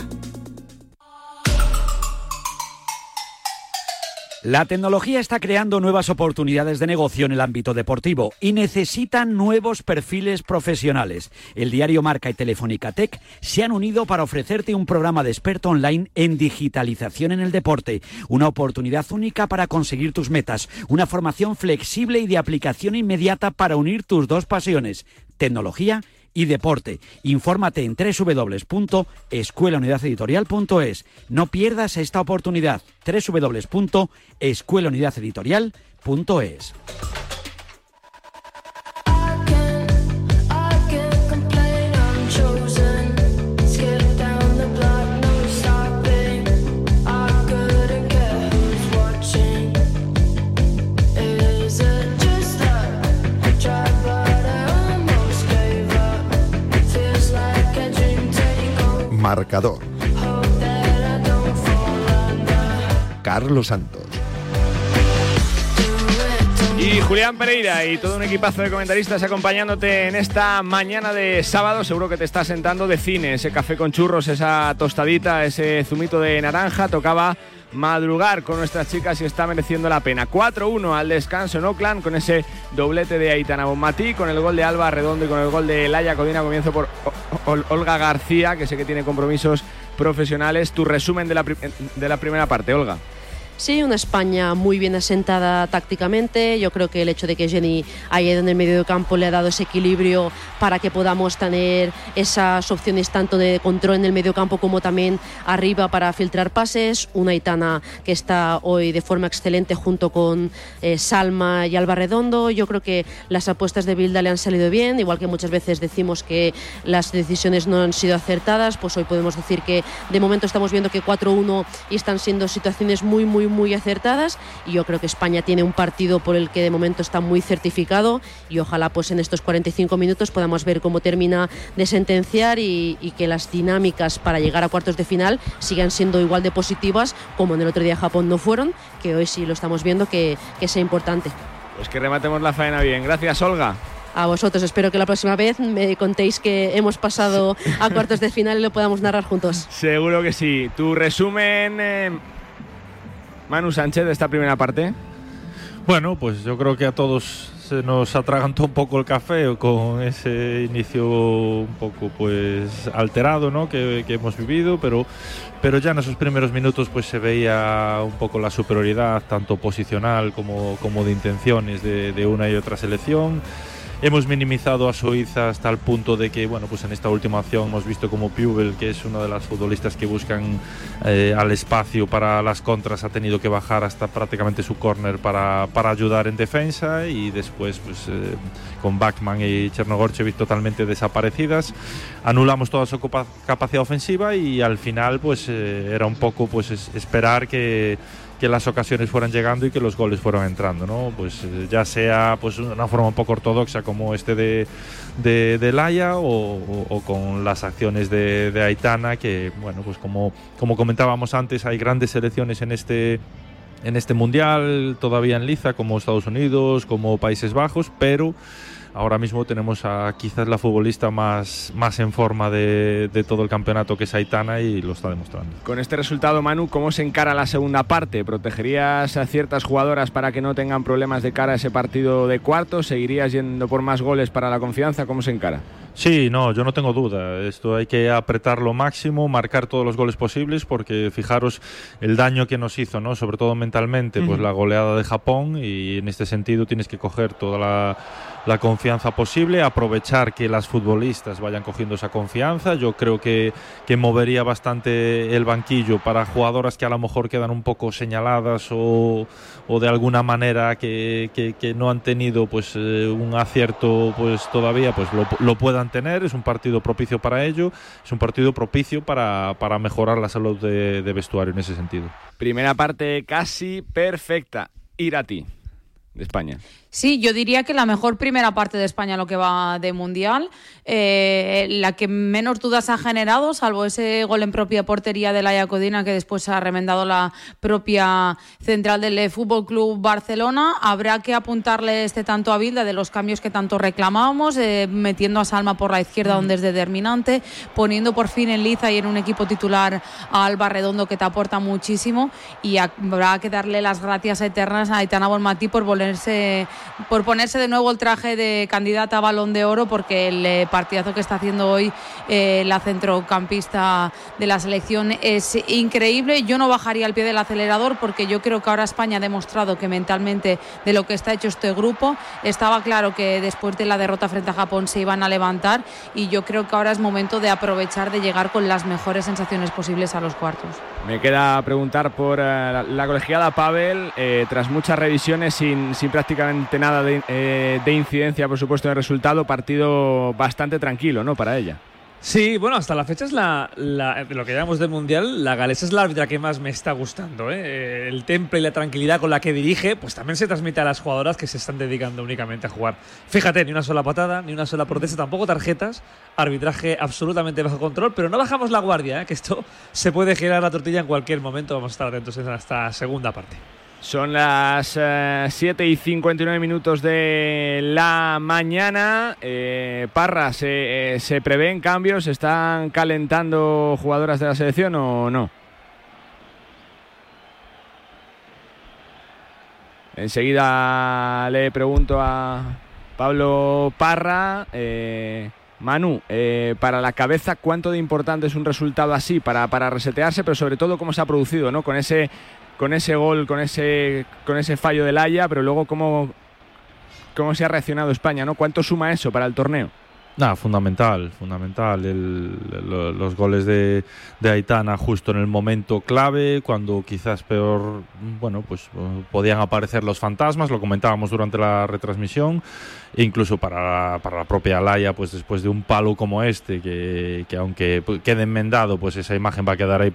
La tecnología está creando nuevas oportunidades de negocio en el ámbito deportivo y necesitan nuevos perfiles profesionales. El diario Marca y Telefónica Tech se han unido para ofrecerte un programa de experto online en digitalización en el deporte, una oportunidad única para conseguir tus metas, una formación flexible y de aplicación inmediata para unir tus dos pasiones, tecnología y deporte. Infórmate en www.escuelaunidadeditorial.es. No pierdas esta oportunidad. www.escuelaunidadeditorial.es. Marcador. Carlos Santos. Y Julián Pereira y todo un equipazo de comentaristas acompañándote en esta mañana de sábado. Seguro que te está sentando de cine, ese café con churros, esa tostadita, ese zumito de naranja. Tocaba madrugar con nuestras chicas y está mereciendo la pena. 4-1 al descanso en Oakland con ese doblete de Aitana Bonmatí, con el gol de Alba Redondo y con el gol de Laia Codina. Comienzo por Olga García, que sé que tiene compromisos profesionales. Tu resumen de la, de la primera parte, Olga. Sí, una España muy bien asentada tácticamente. Yo creo que el hecho de que Jenny ido en el medio campo le ha dado ese equilibrio para que podamos tener esas opciones tanto de control en el medio campo como también arriba para filtrar pases. Una Itana que está hoy de forma excelente junto con eh, Salma y Alba Redondo. Yo creo que las apuestas de Bilda le han salido bien, igual que muchas veces decimos que las decisiones no han sido acertadas, pues hoy podemos decir que de momento estamos viendo que 4-1 y están siendo situaciones muy, muy, muy acertadas y yo creo que España tiene un partido por el que de momento está muy certificado y ojalá pues en estos 45 minutos podamos ver cómo termina de sentenciar y, que las dinámicas para llegar a cuartos de final sigan siendo igual de positivas como en el otro día Japón no fueron, que hoy sí lo estamos viendo que, que sea importante. Pues que rematemos la faena bien. Gracias, Olga a vosotros. Espero que la próxima vez me contéis que hemos pasado a cuartos de final y lo podamos narrar juntos. Seguro que sí. Tu resumen, eh, Manu Sánchez, de esta primera parte. Bueno, pues yo creo que a todos se nos atragantó un poco el café con ese inicio un poco pues alterado ¿no? que, hemos vivido, pero, pero ya en esos primeros minutos pues se veía un poco la superioridad tanto posicional como, como de intenciones de, de una y otra selección. Hemos minimizado a Suiza hasta el punto de que, bueno, pues en esta última acción hemos visto como Pubel, que es una de las futbolistas que buscan eh, al espacio para las contras, ha tenido que bajar hasta prácticamente su córner para, para, ayudar en defensa y después, pues eh, con Bachmann y Chernogorchevich totalmente desaparecidas, anulamos toda su capacidad ofensiva y al final, pues eh, era un poco pues esperar que que las ocasiones fueran llegando y que los goles fueran entrando, ¿no? Pues eh, ya sea pues una forma un poco ortodoxa como este de, de, Laia o, con las acciones de, de, Aitana, que bueno, pues como, como comentábamos antes, hay grandes selecciones en este en este mundial, todavía en liza, como Estados Unidos, como Países Bajos, pero ahora mismo tenemos a quizás la futbolista más, más en forma de, todo el campeonato que es Aitana y lo está demostrando. Con este resultado, Manu, ¿cómo se encara la segunda parte? ¿Protegerías a ciertas jugadoras para que no tengan problemas de cara a ese partido de cuartos? ¿Seguirías yendo por más goles para la confianza? ¿Cómo se encara? Sí, no, yo no tengo duda. Esto hay que apretar lo máximo, marcar todos los goles posibles, porque fijaros el daño que nos hizo, ¿no? Sobre todo mentalmente, pues la goleada de Japón y en este sentido tienes que coger toda la la confianza posible, aprovechar que las futbolistas vayan cogiendo esa confianza. Yo creo que, que movería bastante el banquillo para jugadoras que a lo mejor quedan un poco señaladas o, o de alguna manera que, que, no han tenido pues eh, un acierto pues todavía pues lo, lo, puedan tener. Es un partido propicio para ello, es un partido propicio para, para mejorar la salud de, de vestuario en ese sentido. Primera parte casi perfecta. Ir a ti de España. Sí, yo diría que la mejor primera parte de España lo que va de Mundial, eh, la que menos dudas ha generado, salvo ese gol en propia portería de la Yacodina que después ha remendado la propia central del Fútbol Club Barcelona. Habrá que apuntarle este tanto a Bilda de los cambios que tanto reclamábamos, eh, metiendo a Salma por la izquierda donde es determinante, poniendo por fin en liza y en un equipo titular a Alba Redondo que te aporta muchísimo y habrá que darle las gracias eternas a Aitana Bonmatí por volverse por ponerse de nuevo el traje de candidata a balón de oro, porque el eh, partidazo que está haciendo hoy eh, la centrocampista de la selección es increíble. Yo no bajaría el pie del acelerador porque yo creo que ahora España ha demostrado que mentalmente de lo que está hecho este grupo estaba claro que después de la derrota frente a Japón se iban a levantar y yo creo que ahora es momento de aprovechar de llegar con las mejores sensaciones posibles a los cuartos. Me queda preguntar por eh, la colegiada Pavel, tras muchas revisiones sin, sin prácticamente nada eh, de, incidencia, por supuesto, en el resultado. Partido bastante tranquilo, ¿no? Para ella. Sí, bueno, hasta la fecha es la, lo que llamamos de mundial, la galesa es la árbitra que más me está gustando. ¿eh? El temple y la tranquilidad con la que dirige, pues también se transmite a las jugadoras que se están dedicando únicamente a jugar. Fíjate, ni una sola patada, ni una sola protesta, tampoco tarjetas, arbitraje absolutamente bajo control, pero no bajamos la guardia, ¿eh? que esto se puede girar la tortilla en cualquier momento. Vamos a estar atentos en esta segunda parte. Son las 7 y 59 minutos de la mañana. Parra, ¿se, ¿se prevén cambios? ¿Están calentando jugadoras de la selección o no? Enseguida le pregunto a Pablo Parra. Eh, Manu, eh, para la cabeza, ¿cuánto de importante es un resultado así para, para resetearse? Pero sobre todo, ¿cómo se ha producido? ¿no? Con, ese, con ese gol, con ese, con ese fallo del Haya, pero luego, ¿cómo, ¿cómo se ha reaccionado España? ¿no? ¿Cuánto suma eso para el torneo? Nada, fundamental, fundamental. los goles de, de, Aitana justo en el momento clave, cuando quizás peor, bueno, pues podían aparecer los fantasmas, lo comentábamos durante la retransmisión, e incluso para, para la propia Alaya, pues después de un palo como este, que, que aunque quede enmendado, pues esa imagen va a quedar ahí